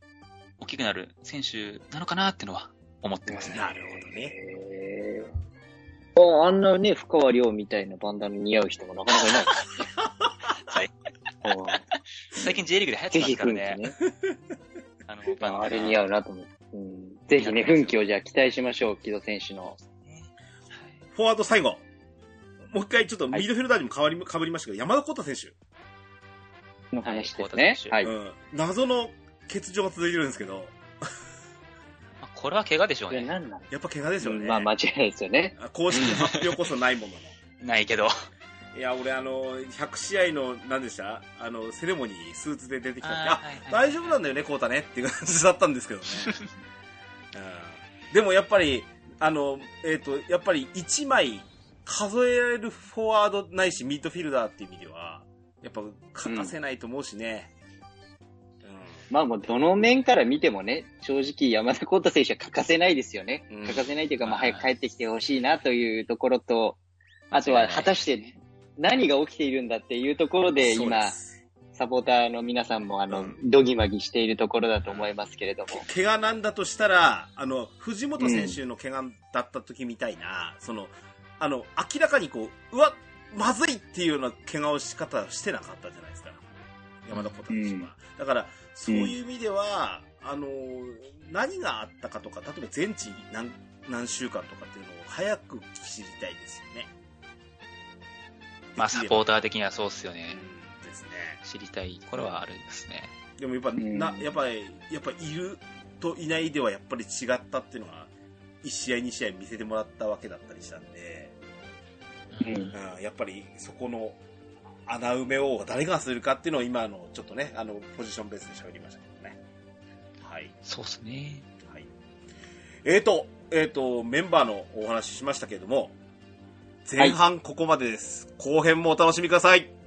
大きくなる選手なのかなっていうのは思ってますね。
なるほどね。
へーああんなね、深川亮みたいなバンダナ似合う人もなかなかいないですね。
はい
うん
最近 J リーグで流行ってますからね。
ね。
あの、バンダナ
あれ似合うなと思う。うん、ぜひね、奮起をじゃあ期待しましょう、木戸選手の。
フォワード最後。もう一回ちょっとミッドフィルダーにも変わり、被りましたけど、山田幸太選
の話です
はい
ね。
小
はい
手。。うん。謎の欠場が続いてるんですけど、
まあこれは怪我でしょうね。
なんなん？
やっぱ怪我でしょうね。
まあ間違いないですよね。
公式発表こそないものの。
ないけど。
いや、俺あの、100試合の、何でした？あの、セレモニー、スーツで出てきたあ、
はいはい
大丈夫なんだよね、コータねっていう感じだったんですけどね。うんでもやっぱり、あの、えっ、と、やっぱり1枚数えられるフォワードないしミッドフィルダーっていう意味では、やっぱ欠かせないと思うしね。うん
まあもうどの面から見てもね、正直山田幸太選手は欠かせないですよね。
うん
欠かせないというか、まあ
はい
早く帰ってきてほしいなというところと、あとは果たして何が起きているんだっていうところで今サポーターの皆さんもあの、
うん
ドギマギしているところだと思いますけれども。
怪我なんだとしたら、あの、藤本選手の怪我だった時みたいな、その、あの、明らかにこう、うわ、まずいっていうような怪我をし方をしてなかったじゃないですか。山田小太選手は。
うん
だから、そういう意味では、あの、何があったかとか、例えば全治何、何週間とかっていうのを早く知りたいですよね。
まあ、サポー
タ
ター的にはそうっすよね。
ーですね。
知りたい。これはあるんですね。
でもやっぱ、
ん
な、やっぱり、やっぱいるといないではやっぱり違ったっていうのは、1試合2試合見せてもらったわけだったりしたんで、
うん
うん、やっぱりそこの穴埋めを誰がするかっていうのを今のちょっとね、あの、ポジションベースで喋りましたけどね。はい。
そうっすね。
はい。えーと、えーと、メンバーのお話ししましたけれども、前半ここまでです。後編もお楽しみください。